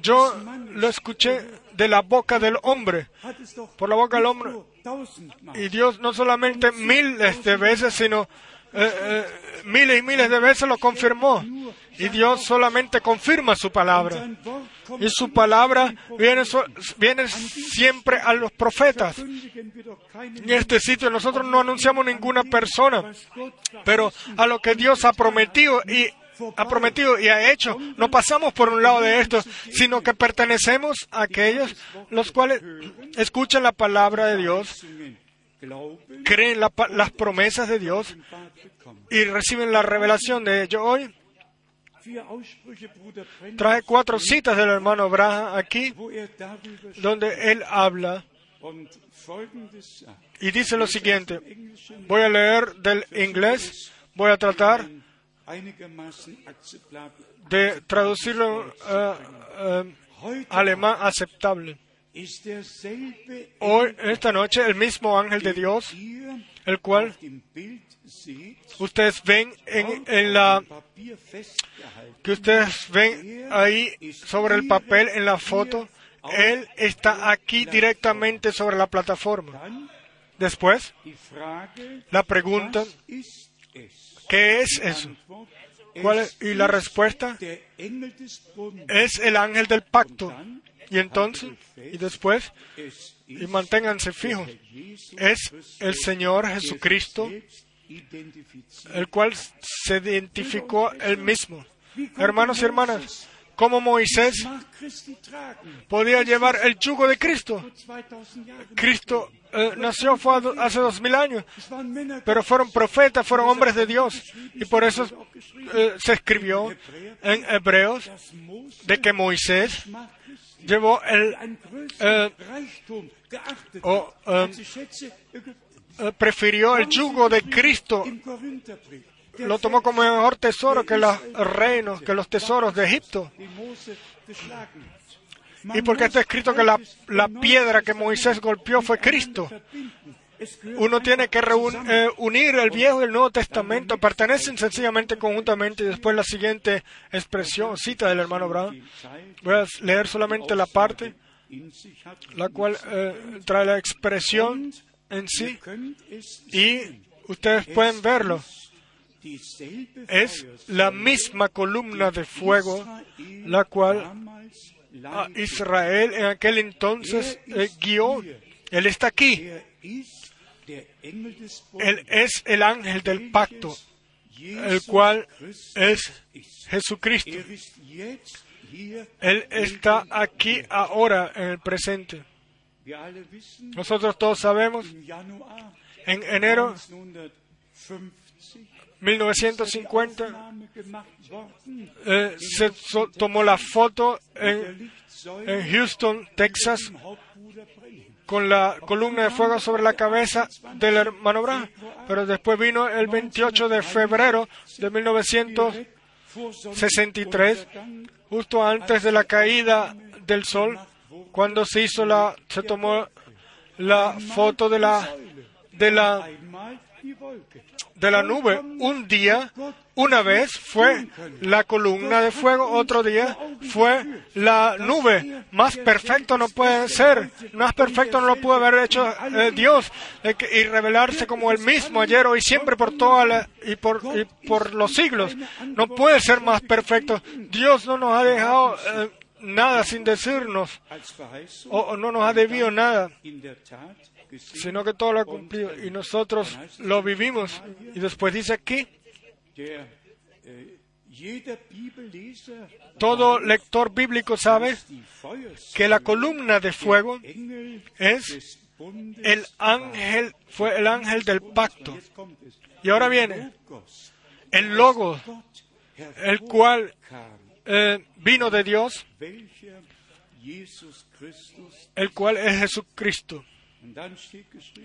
Yo lo escuché de la boca del hombre. Por la boca del hombre. Y Dios no solamente miles de veces, sino eh, eh, miles y miles de veces lo confirmó. Y Dios solamente confirma su palabra. Y su palabra viene, viene siempre a los profetas. En este sitio nosotros no anunciamos ninguna persona, pero a lo que Dios ha prometido y ha prometido y ha hecho, no pasamos por un lado de esto, sino que pertenecemos a aquellos los cuales escuchan la palabra de Dios, creen las promesas de Dios y reciben la revelación de ello. Hoy traje cuatro citas del hermano Abraham aquí, donde él habla y dice lo siguiente. Voy a leer del inglés, voy a tratar de traducirlo eh, eh, alemán aceptable. Hoy, esta noche, el mismo ángel de Dios, el cual ustedes ven en, en la que ustedes ven ahí sobre el papel en la foto, él está aquí directamente sobre la plataforma. Después, la pregunta, ¿qué es eso? ¿Cuál es? Y la respuesta es el ángel del pacto. Y entonces, y después, y manténganse fijos, es el Señor Jesucristo, el cual se identificó él mismo. Hermanos y hermanas, como Moisés podía llevar el yugo de Cristo. Cristo eh, nació hace dos mil años, pero fueron profetas, fueron hombres de Dios. Y por eso eh, se escribió en Hebreos de que Moisés llevó el, eh, o, eh, eh, prefirió el yugo de Cristo, lo tomó como mejor tesoro que los reinos, que los tesoros de Egipto. Y porque está escrito que la, la piedra que Moisés golpeó fue Cristo. Uno tiene que eh, unir el Viejo y el Nuevo Testamento, pertenecen sencillamente conjuntamente. Y después la siguiente expresión, cita del hermano Brown. Voy a leer solamente la parte, la cual eh, trae la expresión en sí. Y ustedes pueden verlo. Es la misma columna de fuego, la cual a Israel en aquel entonces eh, guió. Él está aquí. Él es el ángel del pacto, el cual es Jesucristo. Él está aquí ahora en el presente. Nosotros todos sabemos, en enero 1950 eh, se tomó la foto en Houston, Texas, con la columna de fuego sobre la cabeza del hermano Branham. Pero después vino el 28 de febrero de 1963, justo antes de la caída del sol, cuando se hizo la, se tomó la foto de la, de la, de la nube. Un día, una vez fue la columna de fuego, otro día fue la nube. Más perfecto no puede ser, más perfecto no lo pudo haber hecho eh, Dios y revelarse como el mismo ayer, hoy, siempre por toda la, y por y por los siglos. No puede ser más perfecto. Dios no nos ha dejado eh, nada sin decirnos o, o no nos ha debido nada sino que todo lo ha cumplido y nosotros lo vivimos. Y después dice aquí, Todo lector bíblico sabe que la columna de fuego es el ángel, fue el ángel del pacto. Y ahora viene el logo, el cual eh, vino de Dios, el cual es Jesucristo.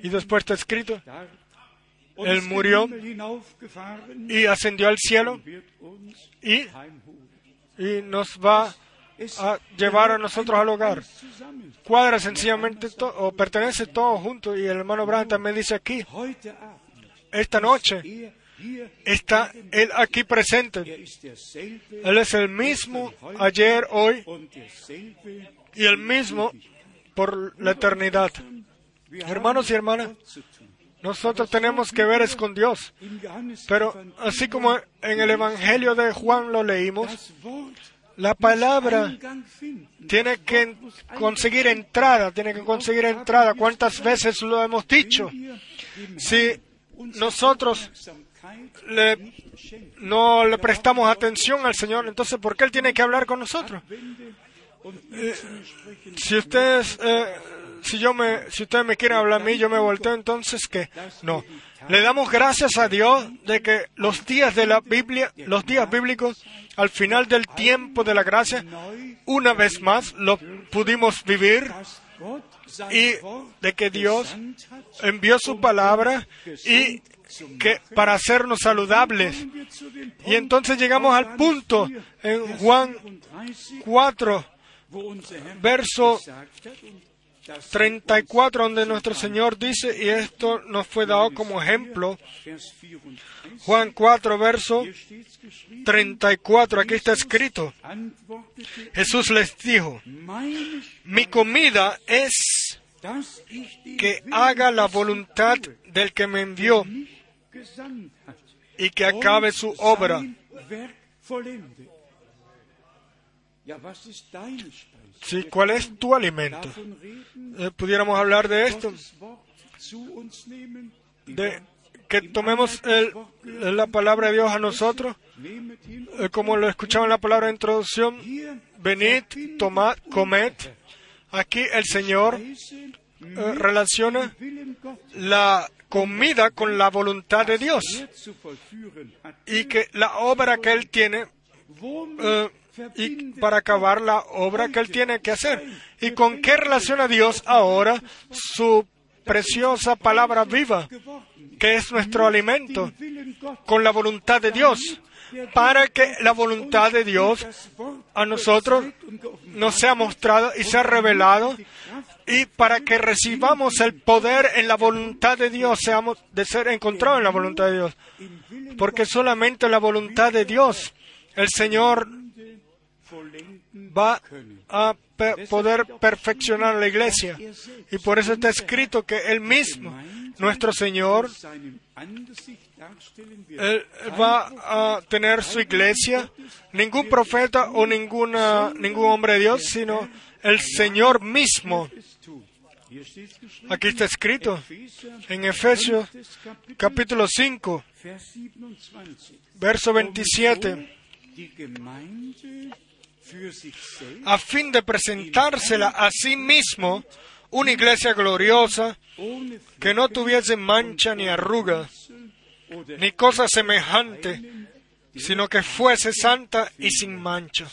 Y después está escrito, Él murió y ascendió al cielo y, y nos va a llevar a nosotros al hogar. Cuadra sencillamente o pertenece todo junto. Y el hermano Branham también dice aquí, esta noche está Él aquí presente. Él es el mismo ayer, hoy y el mismo por la eternidad. Hermanos y hermanas, nosotros tenemos que ver con Dios. Pero así como en el Evangelio de Juan lo leímos, la palabra tiene que conseguir entrada, tiene que conseguir entrada. ¿Cuántas veces lo hemos dicho? Si nosotros le, no le prestamos atención al Señor, entonces ¿por qué Él tiene que hablar con nosotros? sprechen. Si ustedes, eh, si yo me, si ustedes me quieren hablar a mí, yo me volteo, entonces ¿qué? No. Le damos gracias a Dios de que los días de la Biblia, los días bíblicos, al final del tiempo de la gracia, una vez más lo pudimos vivir y de que Dios envió su palabra y que para hacernos saludables. Y entonces llegamos al punto en Juan 34, 4, wo unser Herr verso gesagt hat, und das 34, donde nuestro Señor dice, y esto nos fue dado como ejemplo, Vers 34, Juan 4, verso hier steht's geschrieben, 34, aquí está escrito, Jesús les dijo, mi comida es que haga la voluntad del que me envió y que acabe su obra. Sí, ¿Cuál es tu alimento? Eh, pudiéramos hablar de esto, de que tomemos el- la palabra de Dios a nosotros, eh, como lo escuchaba en la palabra de introducción, venid, tomad, comed. Aquí el Señor eh, relaciona la comida con la voluntad de Dios. y que la obra que Él tiene eh, y para acabar la obra que Él tiene que hacer. ¿Y con qué relaciona Dios ahora su preciosa palabra viva, que es nuestro alimento, con la voluntad de Dios, para que la voluntad de Dios a nosotros nos sea mostrado y sea revelado y para que recibamos el poder en la voluntad de Dios, seamos de ser encontrados en la voluntad de Dios. Porque solamente la voluntad de Dios, el Señor va a poder perfeccionar la iglesia. Y por eso está escrito que Él mismo, nuestro Señor. Él va a tener su iglesia, ningún profeta o ninguna, ningún hombre de Dios, sino el Señor mismo. Aquí está escrito en Efesios capítulo 5, Vers 27. verso 27, A fin de presentársela a sí mismo una iglesia gloriosa que no tuviese mancha ni arruga, ni cosa semejante, sino que fuese santa y sin mancha.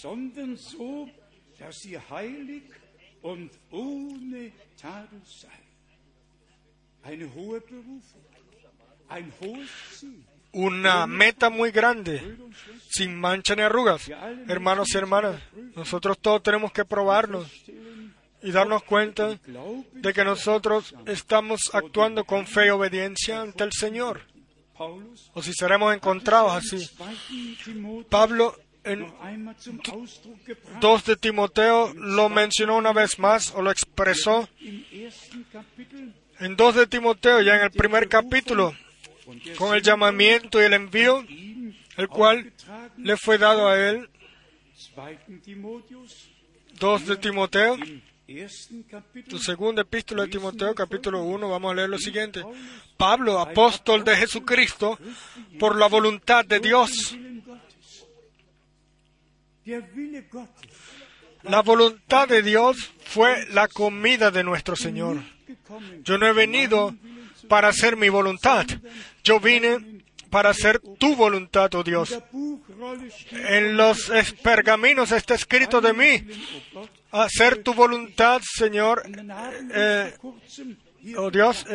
Una meta muy grande, sin mancha ni arrugas. Hermanos y hermanas, nosotros todos tenemos que probarnos y darnos cuenta de que nosotros estamos actuando con fe y obediencia ante el Señor, o si seremos encontrados así. 2. Timotheus Pablo en noch einmal zum Ausdruck gebracht 2 de Timoteo lo mencionó una vez más o lo expresó. En 2 de Timoteo, ya en el primer capítulo, con el llamamiento y el envío, el cual le fue dado a él, 2. Timotheus 2 de Timoteo, Tu segunda epístola de Timoteo, capítulo 1, vamos a leer lo siguiente. Pablo, apóstol de Jesucristo, por la voluntad de Dios. La voluntad de Dios fue la comida de nuestro Señor. Yo no he venido para hacer mi voluntad. Yo vine para hacer tu voluntad, oh Dios. En los pergaminos está escrito de mí, hacer tu voluntad, Señor. Eh, oh Dios,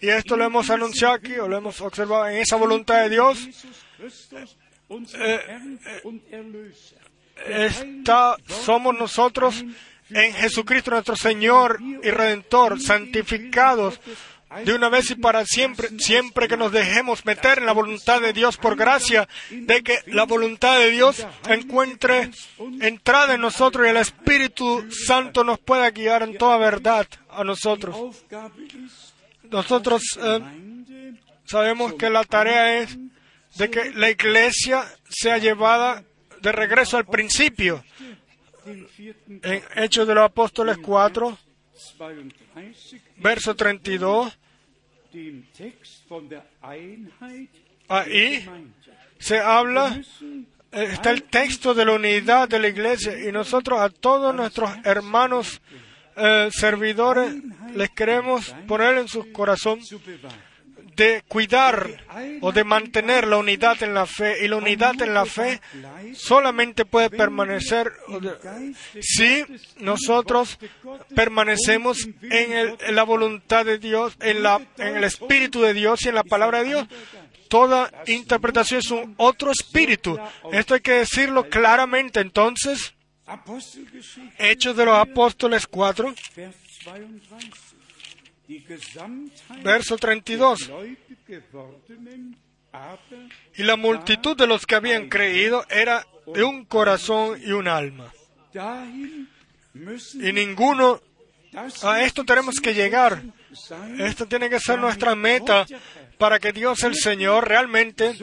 y esto lo hemos anunciado aquí, o lo hemos observado en esa voluntad de Dios. Erlöser. Está, somos nosotros en Jesucristo nuestro Señor y Redentor, santificados de una vez y para siempre, siempre que nos dejemos meter en la voluntad de Dios por gracia, de que la voluntad de Dios encuentre entrada en nosotros y el Espíritu Santo nos pueda guiar en toda verdad a nosotros. Nosotros eh, sabemos que la tarea es de que la iglesia sea llevada de regreso al principio. En Hechos de los Apóstoles 4, 32, verso 32, dem Text von der Einheit ahí se habla, eh, está el texto de la unidad de la iglesia y nosotros a todos nuestros hermanos eh, servidores les queremos poner en su corazón. De cuidar o de mantener la unidad en la fe y la unidad en la fe solamente puede permanecer si nosotros permanecemos en, el- en la voluntad de Dios, en, la, en el Espíritu de Dios y en la palabra de Dios. Toda interpretación es un otro espíritu. Esto hay que decirlo claramente. Entonces, Hechos de los Apóstoles 4, verso 32. der gläubig gewordenen, aber Y la multitud de los que habían creído era de un corazón y un alma. Y ninguno, a esto tenemos que llegar. Esto tiene que ser nuestra meta para que Dios el Señor realmente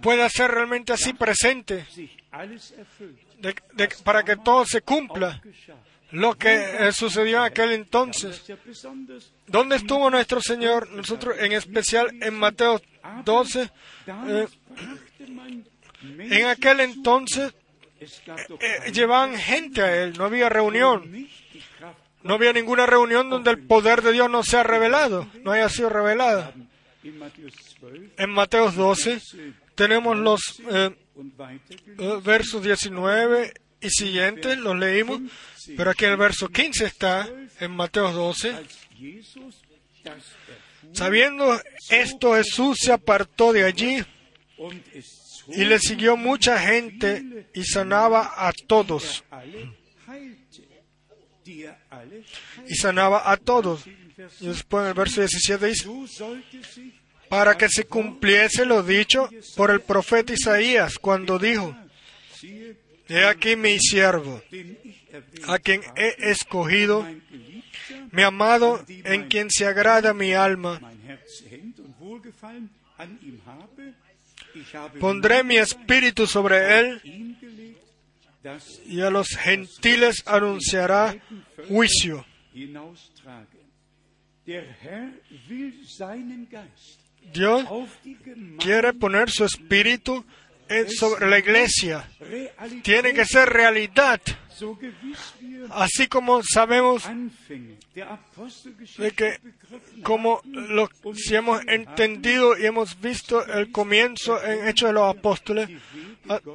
pueda ser realmente así presente, para que todo se cumpla. Lo que eh, sucedió en aquel entonces. ¿Dónde estuvo nuestro Señor? Nosotros en especial en Mateo 12. eh, en aquel entonces eh, llevaban gente a Él, no había reunión. No había ninguna reunión donde el poder de Dios no sea revelado, no haya sido revelado. in Matthäus 12 En Mateo 12 tenemos los versos 19 y siguientes, los leímos, pero aquí el verso 15 está en Mateo 12. als Jesus das erfuhr Sabiendo esto, Jesús se apartó de allí y le siguió mucha gente y sanaba a todos. Y sanaba a todos. Y después en el verso 17 dice, para que se cumpliese lo dicho por el profeta Isaías cuando dijo, He aquí mi siervo, a quien he escogido, mi amado, en quien se agrada mi alma. Pondré mi espíritu sobre él y a los gentiles anunciará juicio. Dios quiere poner su espíritu sobre la iglesia. Tiene que ser realidad, así como sabemos de que como lo, si hemos entendido y hemos visto el comienzo en Hechos de los Apóstoles,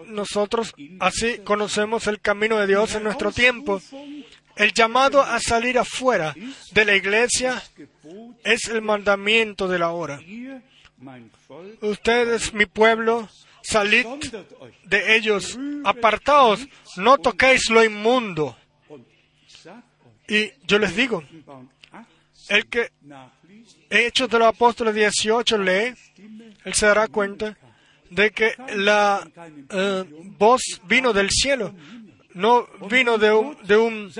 nosotros así conocemos el camino de Dios en nuestro tiempo. El llamado a salir afuera de la iglesia es el mandamiento de la hora. Ustedes, mi pueblo, salid de ellos, apartaos, no toquéis lo inmundo. Y yo les digo, Offenbarung 8 el que Hechos de los Apóstoles 18 lee, él se dará cuenta de que la eh, voz vino del cielo. No vino de un, de un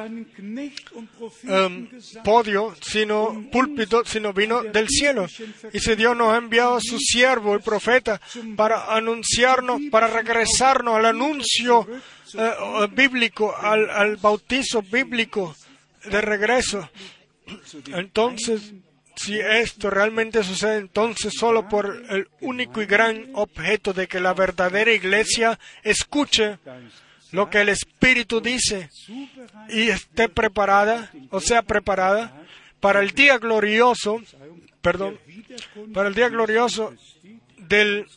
um, podio, sino púlpito, sino vino del cielo. Y si Dios nos ha enviado a su siervo, el profeta, para anunciarnos, para regresarnos al anuncio uh, bíblico, al, al bautizo bíblico de regreso. Entonces, si esto realmente sucede, entonces solo por el único y gran objeto de que la verdadera iglesia escuche lo que el Espíritu dice y esté preparada, o sea, preparada para el día glorioso, perdón, para el día glorioso del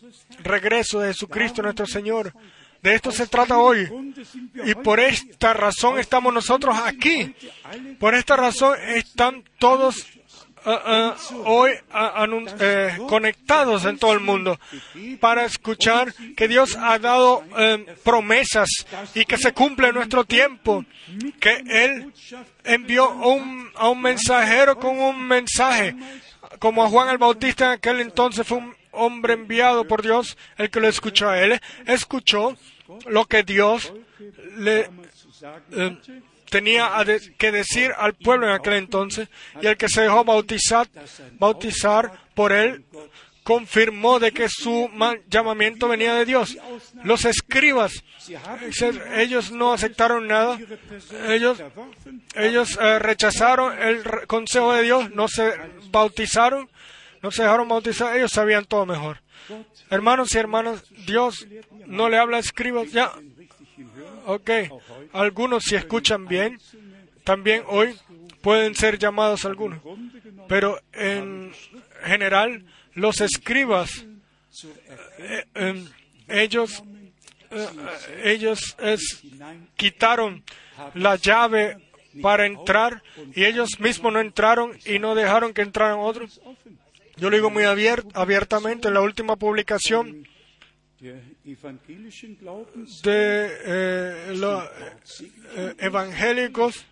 regreso de Jesucristo nuestro Señor. De esto se trata hoy. Y por esta razón estamos nosotros aquí. Por esta razón están todos uh, uh, hoy uh, conectados en todo el mundo para escuchar que Dios ha dado promesas y que se cumple nuestro tiempo, que Él envió un, a un mensajero con un mensaje, como a Juan el Bautista en aquel entonces fue un hombre enviado por Dios, el que lo escuchó a Él, escuchó lo que Dios le tenía que decir al pueblo en aquel entonces, y el que se dejó bautizar, bautizar por él confirmó de que su llamamiento venía de Dios. Los escribas, ellos no aceptaron nada, ellos, ellos eh, rechazaron el consejo de Dios, no se bautizaron, no se dejaron bautizar, ellos sabían todo mejor. Hermanos y hermanas, Dios no le habla a escribas, ya, ok, algunos si escuchan bien, también hoy pueden ser llamados algunos, pero en general los escribas, eh, em, ellos, eh, ellos quitaron la llave para entrar y ellos mismos no entraron y no dejaron que entraran otros. Yo lo digo muy abiertamente en la última publicación de eh, los eh, evangélicos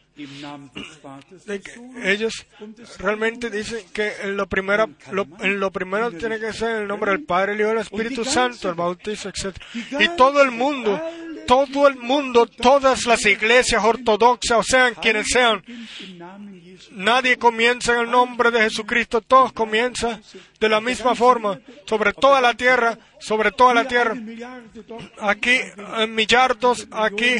ellos realmente dicen que en lo primero, en lo primero tiene que ser el nombre del Padre, el Hijo y el Espíritu Santo, el bautizo, etc. Y todo el mundo, todo el mundo, todas las iglesias ortodoxas, o sean quienes sean, nadie comienza en el nombre de Jesucristo, todos comienzan de la misma forma, sobre toda la tierra, sobre toda la tierra. Aquí en millardos, aquí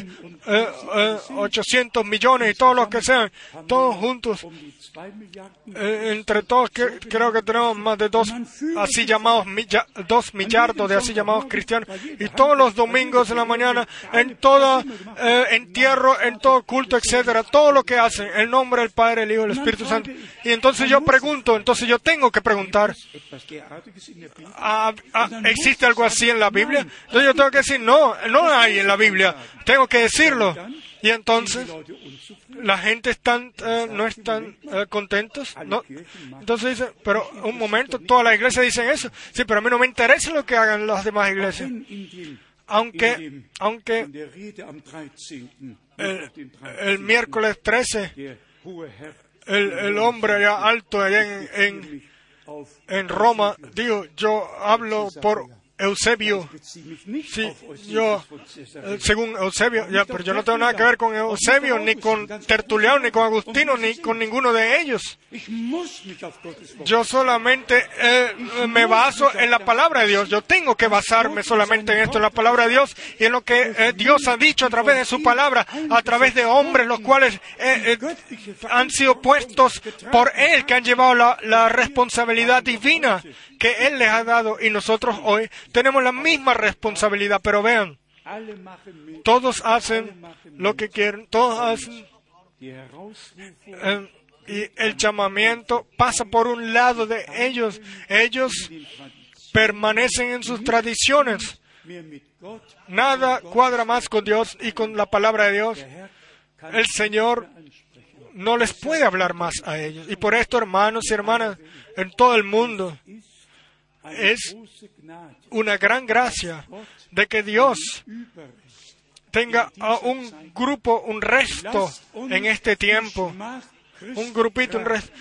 eh, 800 millones y todos los que sean, todos juntos. Eh, entre todos creo que tenemos más de dos así llamados dos millardos de así llamados cristianos y todos los domingos en la mañana en todo eh, entierro, en todo culto, etcétera, todo lo que hacen, el nombre del Padre, el Hijo, el Espíritu Santo. Y entonces yo pregunto, entonces yo tengo que preguntar, existe algo así en la Biblia? Entonces yo tengo que decir, no, no hay en la Biblia. Tengo que decirlo. Y entonces la gente están, eh, no están eh, contentos. ¿no? Entonces dice, pero un momento, toda la iglesia dicen eso. Sí, pero a mí no me interesa lo que hagan las demás iglesias. Aunque, aunque el, miércoles 13, el, el hombre allá alto allá en en Roma, digo, yo hablo por Eusebio. Sí, yo, eh, según Eusebio, ya, pero yo no tengo nada que ver con Eusebio, ni con Tertuliano, ni con Agustino, ni con ninguno de ellos. Yo solamente eh, me baso en la palabra de Dios. Yo tengo que basarme solamente en esto, en la palabra de Dios y en lo que eh, Dios ha dicho a través de su palabra, a través de hombres los cuales han sido puestos por Él, que han llevado la, la responsabilidad divina que Él les ha dado y nosotros hoy tenemos la misma responsabilidad, pero vean, todos hacen lo que quieren, todos hacen... Eh, y el llamamiento pasa por un lado de ellos. Ellos permanecen en sus tradiciones. Nada cuadra más con Dios y con la palabra de Dios. El Señor no les puede hablar más a ellos. Y por esto, hermanos y hermanas, en todo el mundo, es una gran gracia de que Dios tenga un grupo, un resto en este tiempo. Un grupito, un resto.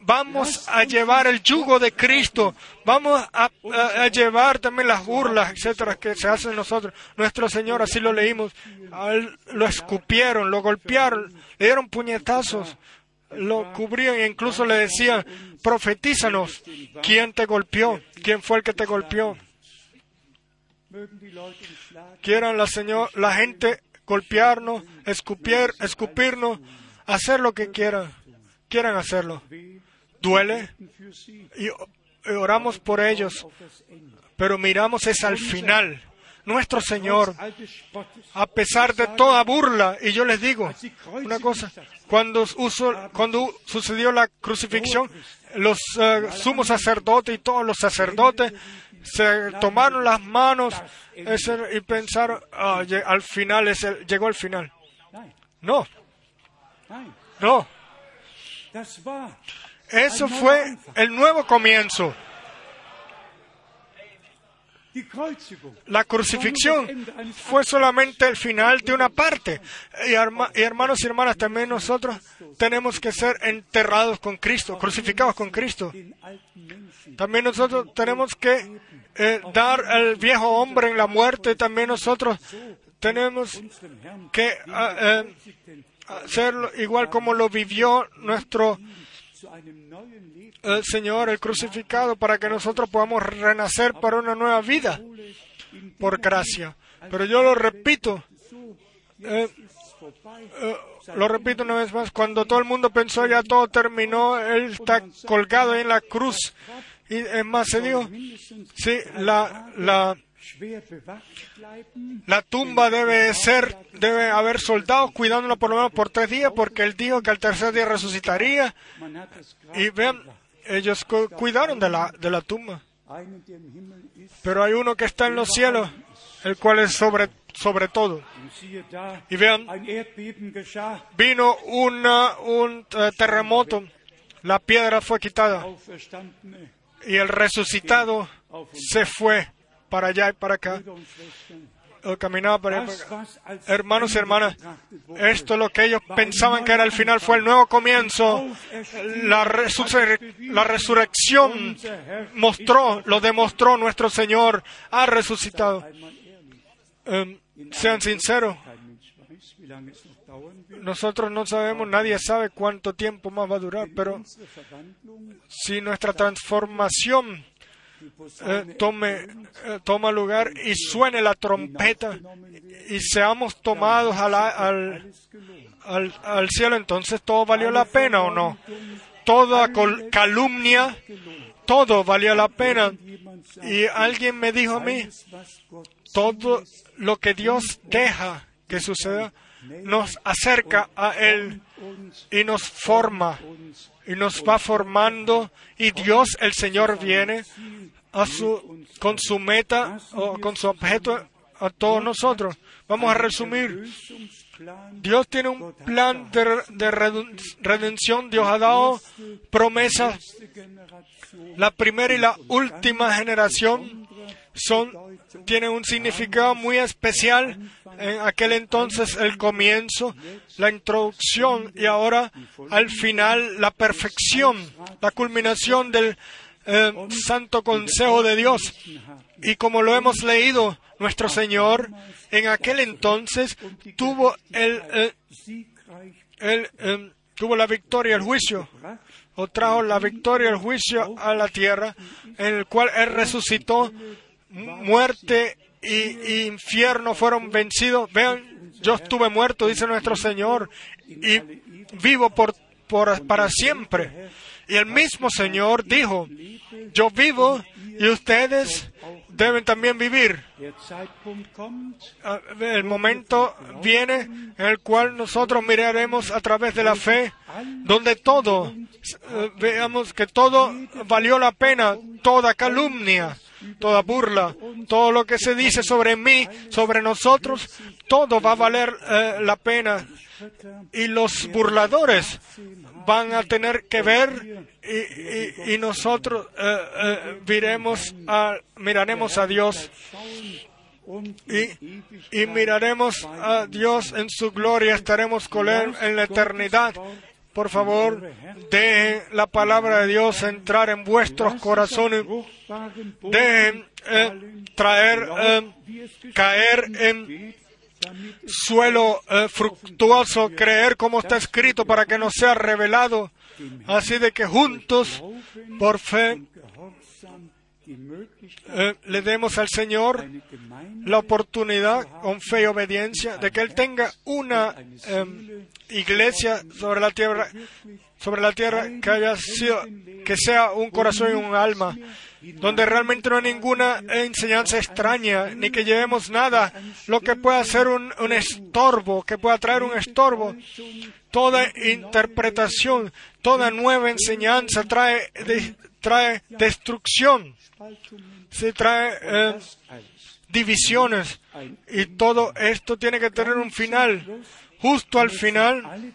vamos a llevar el yugo de Cristo, vamos a, a- a llevar también las burlas, etcétera, que se hacen nosotros. Nuestro Señor, así lo leímos, a lo escupieron, lo golpearon, le dieron puñetazos, lo cubrían e incluso le decían, profetízanos, ¿quién te golpeó? ¿Quién fue el que te golpeó? Quieran la, señor, la gente golpearnos, escupir, escupirnos, hacer lo que quieran, quieran hacerlo. Duele y, oramos por ellos, pero miramos es al final. Nuestro Señor, a pesar de toda burla, y yo les digo una cosa, cuando, uso- cuando sucedió la crucifixión, los eh, sumos sacerdotes y todos los sacerdotes se tomaron las manos ese- y pensaron, "Ah, al final llegó el final. No, no, eso fue el nuevo comienzo. La crucifixión fue solamente el final de una parte. Y, y hermanos y hermanas, también nosotros tenemos que ser enterrados con Cristo, crucificados con Cristo. También nosotros tenemos que eh, dar al viejo hombre en la muerte. También nosotros tenemos que ah, eh, hacerlo igual como lo vivió nuestro eh, Señor, el crucificado, para que nosotros podamos renacer para una nueva vida por gracia. Pero yo lo repito, eh, eh, lo repito una vez más, cuando todo el mundo pensó ya todo terminó, Él está colgado en la cruz. Y es más, se dijo, sí, la, la, la tumba debe ser, debe haber soldados cuidándola por lo menos por tres días, porque Él dijo que al tercer día resucitaría. Y vean, ellos cu- cuidaron de la, de la tumba. Pero hay uno que está en los cielos, el cual es sobre, sobre todo. Y vean, vino una, un eh, terremoto, la piedra fue quitada y el resucitado se fue para allá y para acá, Caminaba was als Hermanos y hermanas, betrachtet wurde, esto lo que ellos pensaban que era el final fue el nuevo comienzo. La, resurre- la resurrección mostró, lo demostró nuestro Señor, ha resucitado. Eh, sean sinceros, nosotros no sabemos, nadie sabe cuánto tiempo más va a durar, pero si nuestra transformación eh, tome, eh, toma lugar y suene la trompeta y seamos tomados al, al, al cielo, entonces todo valió la pena o no. Toda calumnia, todo valió la pena. Y alguien me dijo a mí, todo lo que Dios deja que suceda nos acerca a Él y nos forma y nos va formando y Dios el Señor viene a su, con su meta o con su objeto a todos nosotros. Vamos a resumir. Dios tiene un plan de, de redención. Dios ha dado promesas. La primera y la última generación son, tienen un significado muy especial. En aquel entonces el comienzo, la introducción y ahora al final la perfección, la culminación del eh, santo consejo de Dios. Y como lo hemos leído, nuestro Señor en aquel entonces tuvo el, eh, el, eh, tuvo la victoria, el juicio, o trajo la victoria, el juicio a la tierra, en el cual Él resucitó, muerte y, infierno fueron vencidos. Vean, yo estuve muerto, dice nuestro Señor, y vivo por, para siempre. Y el mismo Señor dijo, yo vivo y ustedes deben también vivir. El momento viene en el cual nosotros miraremos a través de la fe, donde todo, eh, veamos que todo valió la pena, toda calumnia, toda burla, todo lo que se dice sobre mí, sobre nosotros, todo va a valer eh, la pena. Y los burladores van a tener que ver y, nosotros eh, eh, a- miraremos a Dios y, y miraremos a Dios en su gloria, estaremos con Él en la eternidad por favor, dejen la palabra de Dios entrar en vuestros corazones. Dejen eh, traer, eh, caer en suelo eh, fructuoso, creer como está escrito para que nos sea revelado. Así de que juntos, por fe, eh, le demos al Señor la oportunidad, con fe y obediencia, de que Él tenga una em, iglesia sobre la tierra, sobre la tierra que haya sido, que sea un corazón y un alma, donde realmente no hay ninguna enseñanza extraña, ni que llevemos nada, lo que pueda ser un, estorbo, que pueda traer un estorbo. Toda interpretación, toda nueva enseñanza trae, trae destrucción, se trae eh, divisiones y todo esto tiene que tener un final. Justo al final,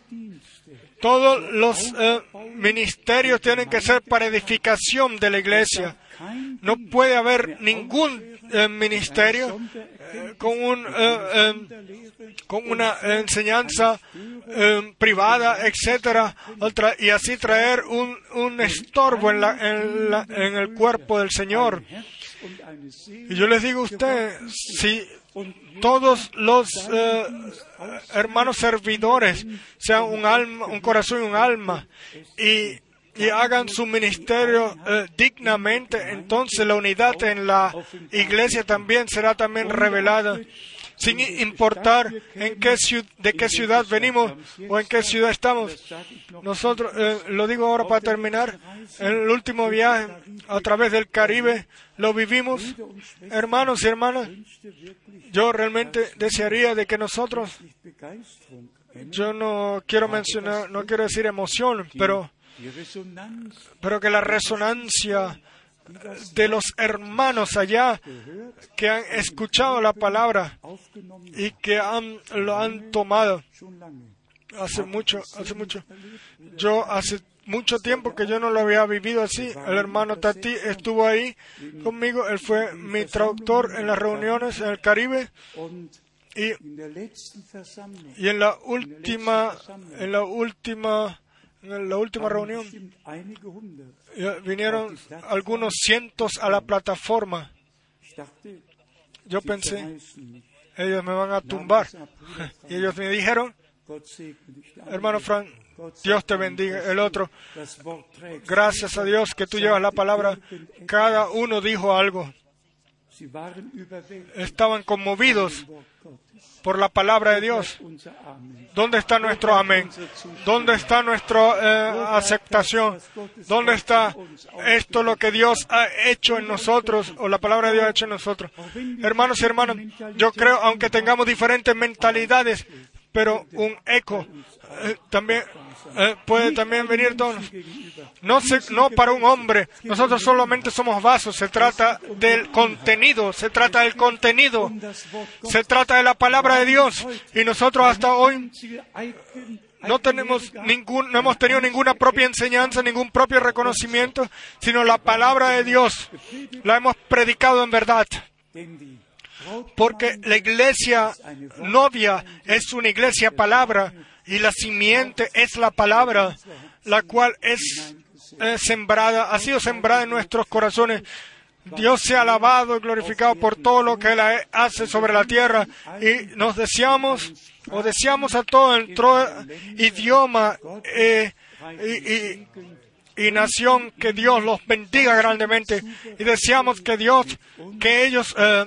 todos los eh, ministerios tienen que ser para edificación de la iglesia. No puede haber ningún eh, ministerio con, un, con una enseñanza privada, etcétera, y así traer un, un estorbo en, la, en, la, en el cuerpo del Señor. Y yo les digo a usted, si todos los eh, hermanos servidores sean un alma, un corazón y un alma, y, y hagan su ministerio eh, dignamente, entonces la unidad en la iglesia también será también revelada sin importar en qué de qué ciudad venimos o en qué ciudad estamos. Nosotros, eh, lo digo ahora para terminar, el último viaje a través del Caribe lo vivimos, hermanos y hermanas. Yo realmente desearía de que nosotros, yo no quiero mencionar, no quiero decir emoción, pero, pero que la resonancia de los hermanos allá que han escuchado la palabra y que han, lo han tomado. Hace mucho, hace mucho. Yo hace mucho tiempo que yo no lo había vivido así. El hermano Tati estuvo ahí conmigo. Él fue mi traductor en las reuniones en el Caribe. Y, en la última, en la última en la última reunión vinieron algunos cientos a la plataforma. Yo pensé, ellos me van a tumbar. Y ellos me dijeron, hermano Frank, Dios te bendiga. El otro, gracias a Dios que tú llevas la palabra. Cada uno dijo algo. Estaban conmovidos por la palabra de Dios. ¿Dónde está nuestro amén? ¿Dónde está nuestra eh, aceptación? ¿Dónde está esto lo que Dios ha hecho en nosotros o la palabra de Dios ha hecho en nosotros? Hermanos y hermanas, yo creo, aunque tengamos diferentes mentalidades, pero un eco eh, también eh, puede también venir todos. No, no para un hombre, nosotros solamente somos vasos, se trata del contenido, se trata del contenido, se trata de la palabra de Dios y nosotros hasta hoy no tenemos ningún, no hemos tenido ninguna propia enseñanza, ningún propio reconocimiento, sino la palabra de Dios. La hemos predicado en verdad. Porque la iglesia novia es una iglesia palabra y la simiente es la palabra, la cual es sembrada, ha sido sembrada en nuestros corazones. Dios sea alabado y glorificado por todo lo que Él hace sobre la tierra y nos deseamos o deseamos a todo el idioma eh, y, nación que Dios los bendiga grandemente y deseamos que Dios, que ellos eh,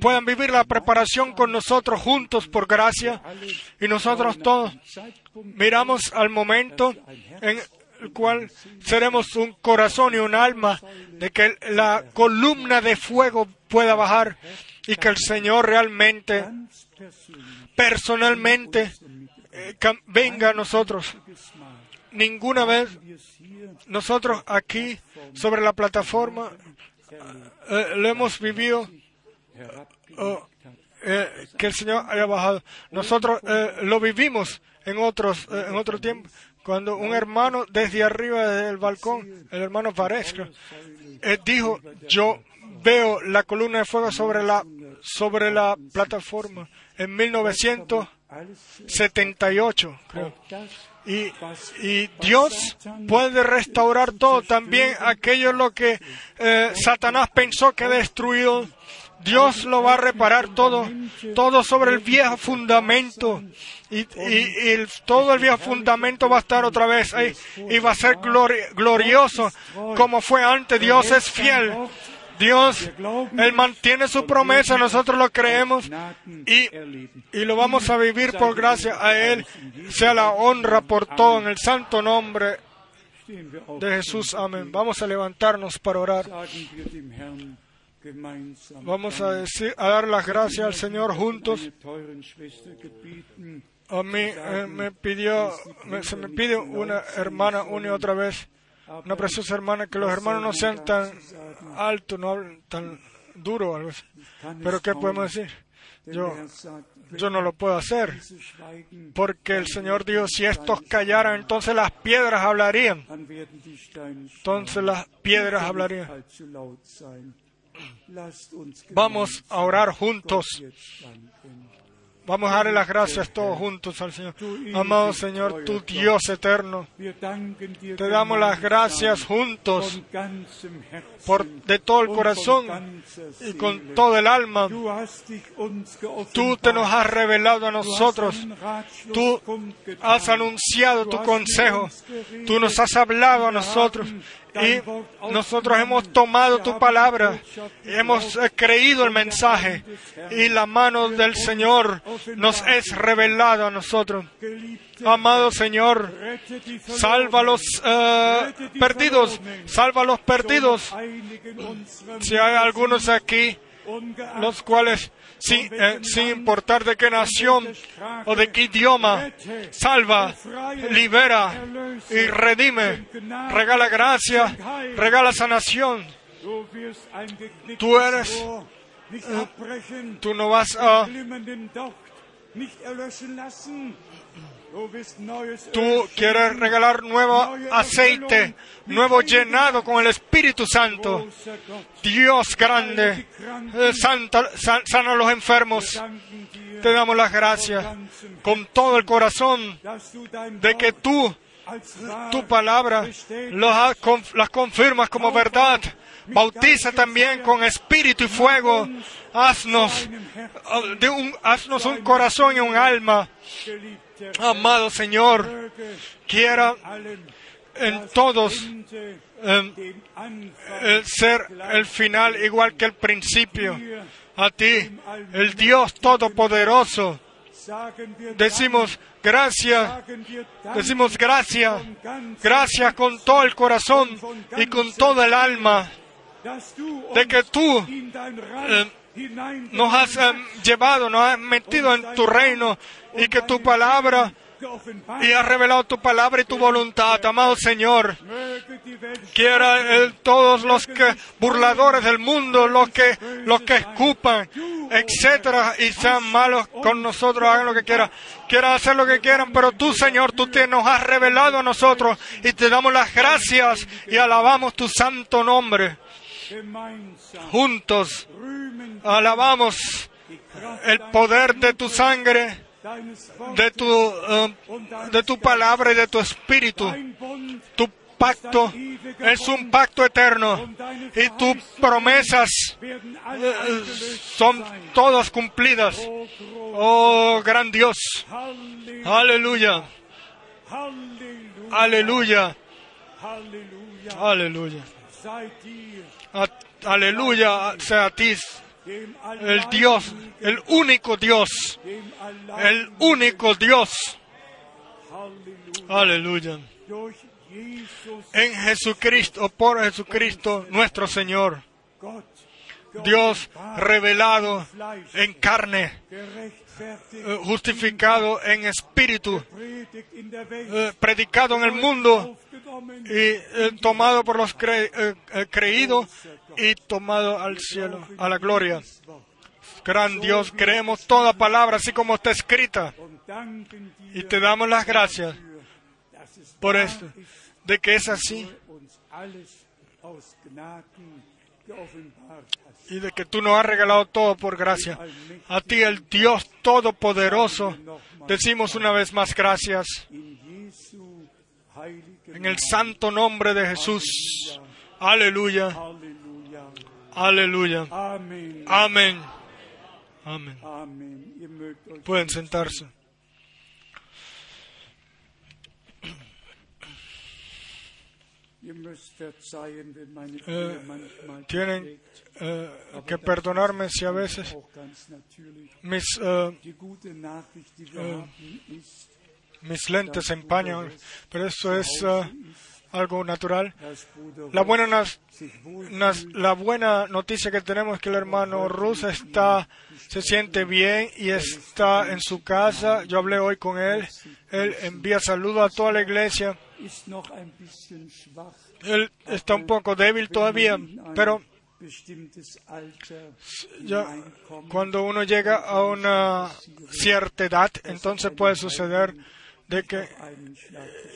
puedan vivir la preparación con nosotros juntos por gracia y nosotros todos miramos al momento en el cual seremos un corazón y un alma de que la columna de fuego pueda bajar y que el Señor realmente, personalmente, eh, venga a nosotros. Ninguna vez nosotros aquí sobre la plataforma eh, lo hemos vivido Oh, eh, que el Señor haya bajado. Nosotros eh, lo vivimos en otros eh, en otro tiempo cuando un hermano desde arriba del balcón, el hermano Varesca, dijo, yo veo la columna de fuego sobre la sobre la plataforma en 1978, creo. Y, y Dios puede restaurar todo, también aquello lo que Satanás pensó que destruido. Dios lo va a reparar todo, todo sobre el viejo fundamento. Y, todo el viejo fundamento va a estar otra vez ahí y va a ser glori- glorioso como fue antes. Dios es fiel. Dios, Él mantiene su promesa, nosotros lo creemos y, y lo vamos a vivir por gracia a Él. Sea la honra por todo en el santo nombre de Jesús. Amén. Vamos a levantarnos para orar. Vamos a, decir, a dar las gracias al Señor juntos. A mí eh, me pidió, me- se me pide una hermana una y otra vez, una preciosa hermana, que los hermanos no sean tan altos, no hablen tan duro. Pero ¿qué podemos decir? Yo, yo no lo puedo hacer, porque el Señor dijo, si estos callaran, entonces las piedras hablarían. Entonces las piedras hablarían. Vamos a orar juntos. Vamos a darle las gracias todos juntos al Señor. Amado Señor, tu Dios eterno, te damos las gracias juntos por de todo el corazón y con todo el alma. Tú te nos has revelado a nosotros. Tú has anunciado tu consejo. Tú nos has hablado a nosotros. Y nosotros hemos tomado tu palabra. Hemos eh, creído el mensaje. Y la mano del Señor nos es revelada a nosotros. Amado Señor, salva a los eh, perdidos. Salva a los perdidos. Si hay algunos aquí los cuales, sin, eh, sin importar de qué nación o de qué idioma, salva, libera y redime, regala gracia, regala sanación. Tú eres- abbrechen, Tú no vas a, tú quieres regalar nuevo aceite, nuevo llenado con el Espíritu Santo. Dios grande, eh, sana a los enfermos. Te damos las gracias con todo el corazón de que tú tu palabra las confirmas como verdad. Bautiza también con espíritu y fuego. Haznos, ah, de un, haznos un corazón y un alma. Amado Señor, quiera en todos em, el ser el final igual que el principio. A ti, el Dios Todopoderoso, decimos gracias, decimos gracias, gracias con todo el corazón y con todo el alma. de que tú eh, hineingenommen nos has eh, llevado, nos has metido en tu reino y que tu palabra y has revelado tu palabra y tu voluntad, amado Señor. Quiera todos los que burladores del mundo, los que los que escupan, etcétera, y sean malos con nosotros, hagan lo que quieran, quieran hacer lo que quieran, pero tú, Señor, tú te nos has revelado a nosotros y te damos las gracias y alabamos tu santo nombre. Juntos alabamos el poder de tu sangre, de tu, eh, de tu palabra y de tu espíritu. Tu pacto es un pacto eterno y tus promesas eh, son todas cumplidas. Oh, gran Dios. Aleluya, aleluya, Halleluja. aleluya. Aleluya sea a ti, el Dios, el único Dios, el único Dios. Aleluya. En Jesucristo, por Jesucristo nuestro Señor, Dios revelado en carne, eh, justificado en espíritu, eh, predicado en el mundo y eh, tomado por los cre- eh, eh, creídos y tomado al cielo, a la gloria. Gran Dios, creemos toda palabra así como está escrita y te damos las gracias por esto, de que es así y de que tú nos has regalado todo por gracia. A ti, el Dios Todopoderoso, decimos una vez más gracias en el santo nombre de Jesús. Aleluya, aleluya. Amén. Amén. Pueden sentarse. Manchmal Tienen eh, que perdonarme si a veces mis, eh, Mis lentes empañan, pero eso es ist, algo natural. La buena, nas- la buena noticia que tenemos es que el hermano Rus está, se siente bien y está en su casa. Yo hablé hoy con él. Él envía saludos a toda la iglesia. Él está un poco débil todavía, pero ya cuando uno llega a una cierta edad, entonces puede suceder de que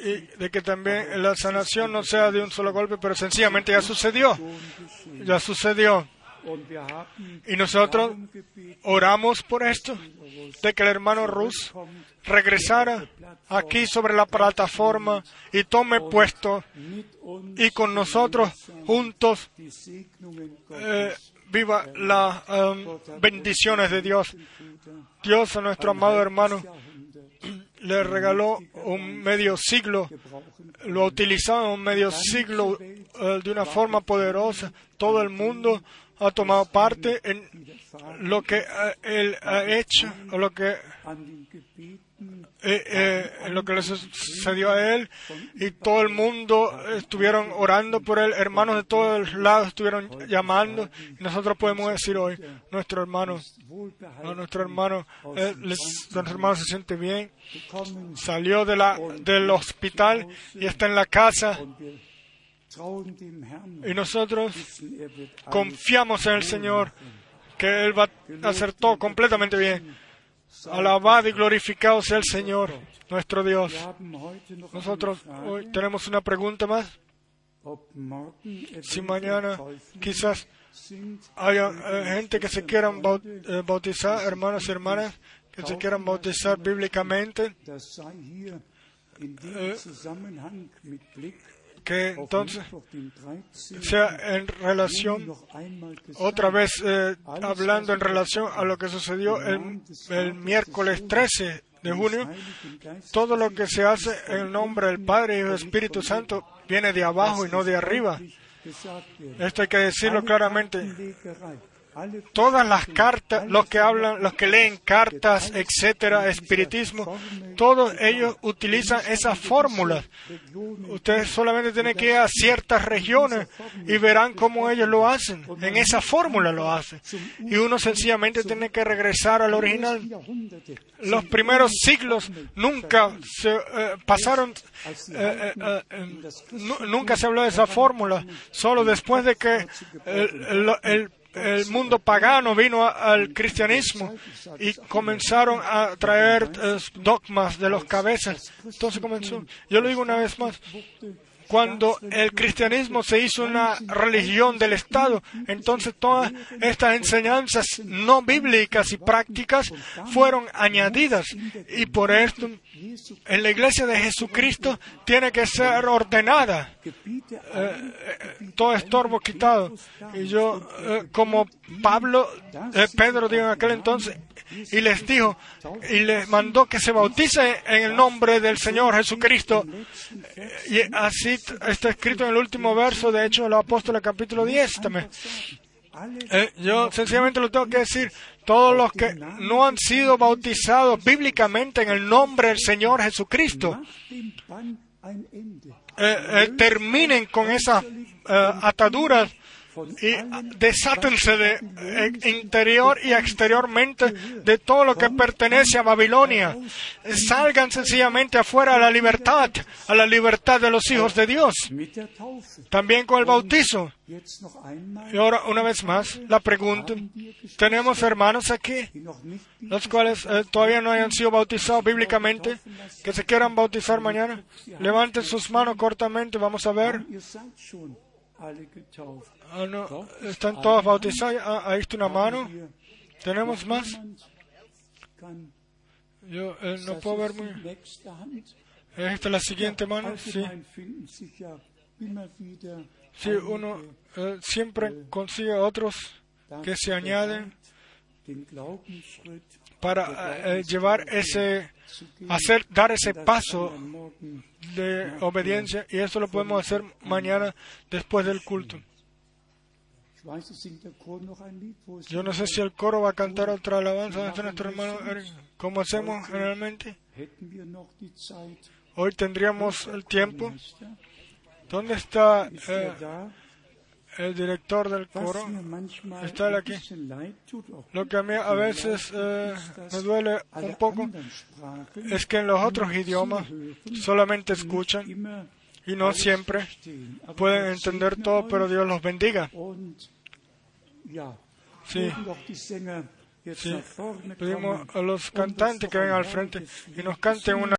y de que también la sanación no sea de un solo golpe, pero sencillamente ya sucedió, ya sucedió. Y nosotros oramos por esto, de que el hermano Rus regresara aquí sobre la plataforma y tome puesto y con nosotros juntos eh, viva las em, bendiciones de Dios. Dios a nuestro amado hermano le regaló un medio siglo, lo utilizaba un medio siglo eh, de una forma poderosa. Todo el mundo ha tomado parte en lo que eh, él ha hecho, lo que eh, eh, lo que le sucedió a él y todo el mundo estuvieron orando por él, hermanos de todos lados estuvieron llamando y nosotros podemos decir hoy, nuestro hermano, nuestro hermano, eh, nuestro hermano se siente bien, salió de la, del hospital y está en la casa y nosotros confiamos en el Señor, que Él va a hacer todo completamente bien. Alabado y glorificado sea el Señor, nuestro Dios. Nosotros hoy tenemos una pregunta más. Si mañana quizás haya eh, gente que se quieran eh, bautizar, hermanos y hermanas, que se quieran bautizar bíblicamente, das que entonces Mittwoch, den 13. sea en relación, otra vez eh, hablando en relación a lo que sucedió el, el miércoles 13 de junio, todo lo que se hace en nombre del Padre y del Espíritu Santo viene de abajo y no de arriba. Esto hay que decirlo claramente. Todas las cartas, los que hablan, los que leen cartas, etcétera, espiritismo, todos ellos utilizan esas fórmulas. Ustedes solamente tienen que ir a ciertas regiones y verán cómo ellos lo hacen. En esa fórmula lo hacen. Y uno sencillamente tiene que regresar al original. Los primeros siglos nunca se eh, pasaron, eh, eh, nu- nunca se habló de esa fórmula. Solo después de que el- el mundo pagano vino al cristianismo y comenzaron a traer eh, dogmas de los cabezas. Entonces comenzó. Yo lo digo una vez más. Cuando el cristianismo se hizo una religión del Estado, entonces todas estas enseñanzas no bíblicas y prácticas fueron añadidas. Y por esto, en la iglesia de Jesucristo tiene que ser ordenada, eh, todo estorbo quitado. Y yo, eh, como Pablo, eh, Pedro dijo en aquel entonces, y les dijo, y les mandó que se bautice en el nombre del Señor Jesucristo. Y así está escrito en el último verso, de hecho, los apóstoles capítulo 10 también. Eh, yo sencillamente lo tengo que decir, todos los que no han sido bautizados bíblicamente en el nombre del Señor Jesucristo, eh, eh, terminen con esas eh, ataduras y desátense de interior y exteriormente de todo lo que pertenece a Babilonia. Salgan sencillamente afuera a la libertad, a la libertad de los hijos de Dios. También con el bautizo. Y ahora, una vez más, la pregunta. Tenemos hermanos aquí, los cuales eh, todavía no hayan sido bautizados bíblicamente, que se quieran bautizar mañana. Levanten sus manos cortamente, vamos a ver. Ah, no, están todos bautizados. Ah, ahí está una mano. ¿Tenemos más? Yo eh, no puedo ver muy. Esta es la siguiente mano. Sí, sí uno eh, siempre consigue otros que se añaden para eh, llevar ese, hacer, dar ese paso de obediencia y eso lo podemos hacer mañana después del culto. Yo no sé si el coro va a cantar otra alabanza de nuestro hermano Eric, como hacemos generalmente. Hoy tendríamos el tiempo. ¿Dónde está eh, er da? el director del coro? Está él aquí. Lo que a mí a veces eh, me duele un poco es que en los otros idiomas solamente escuchan y no siempre pueden entender todo, pero Dios los bendiga. Sí. Sí. Pedimos a los cantantes que vengan al frente y nos canten una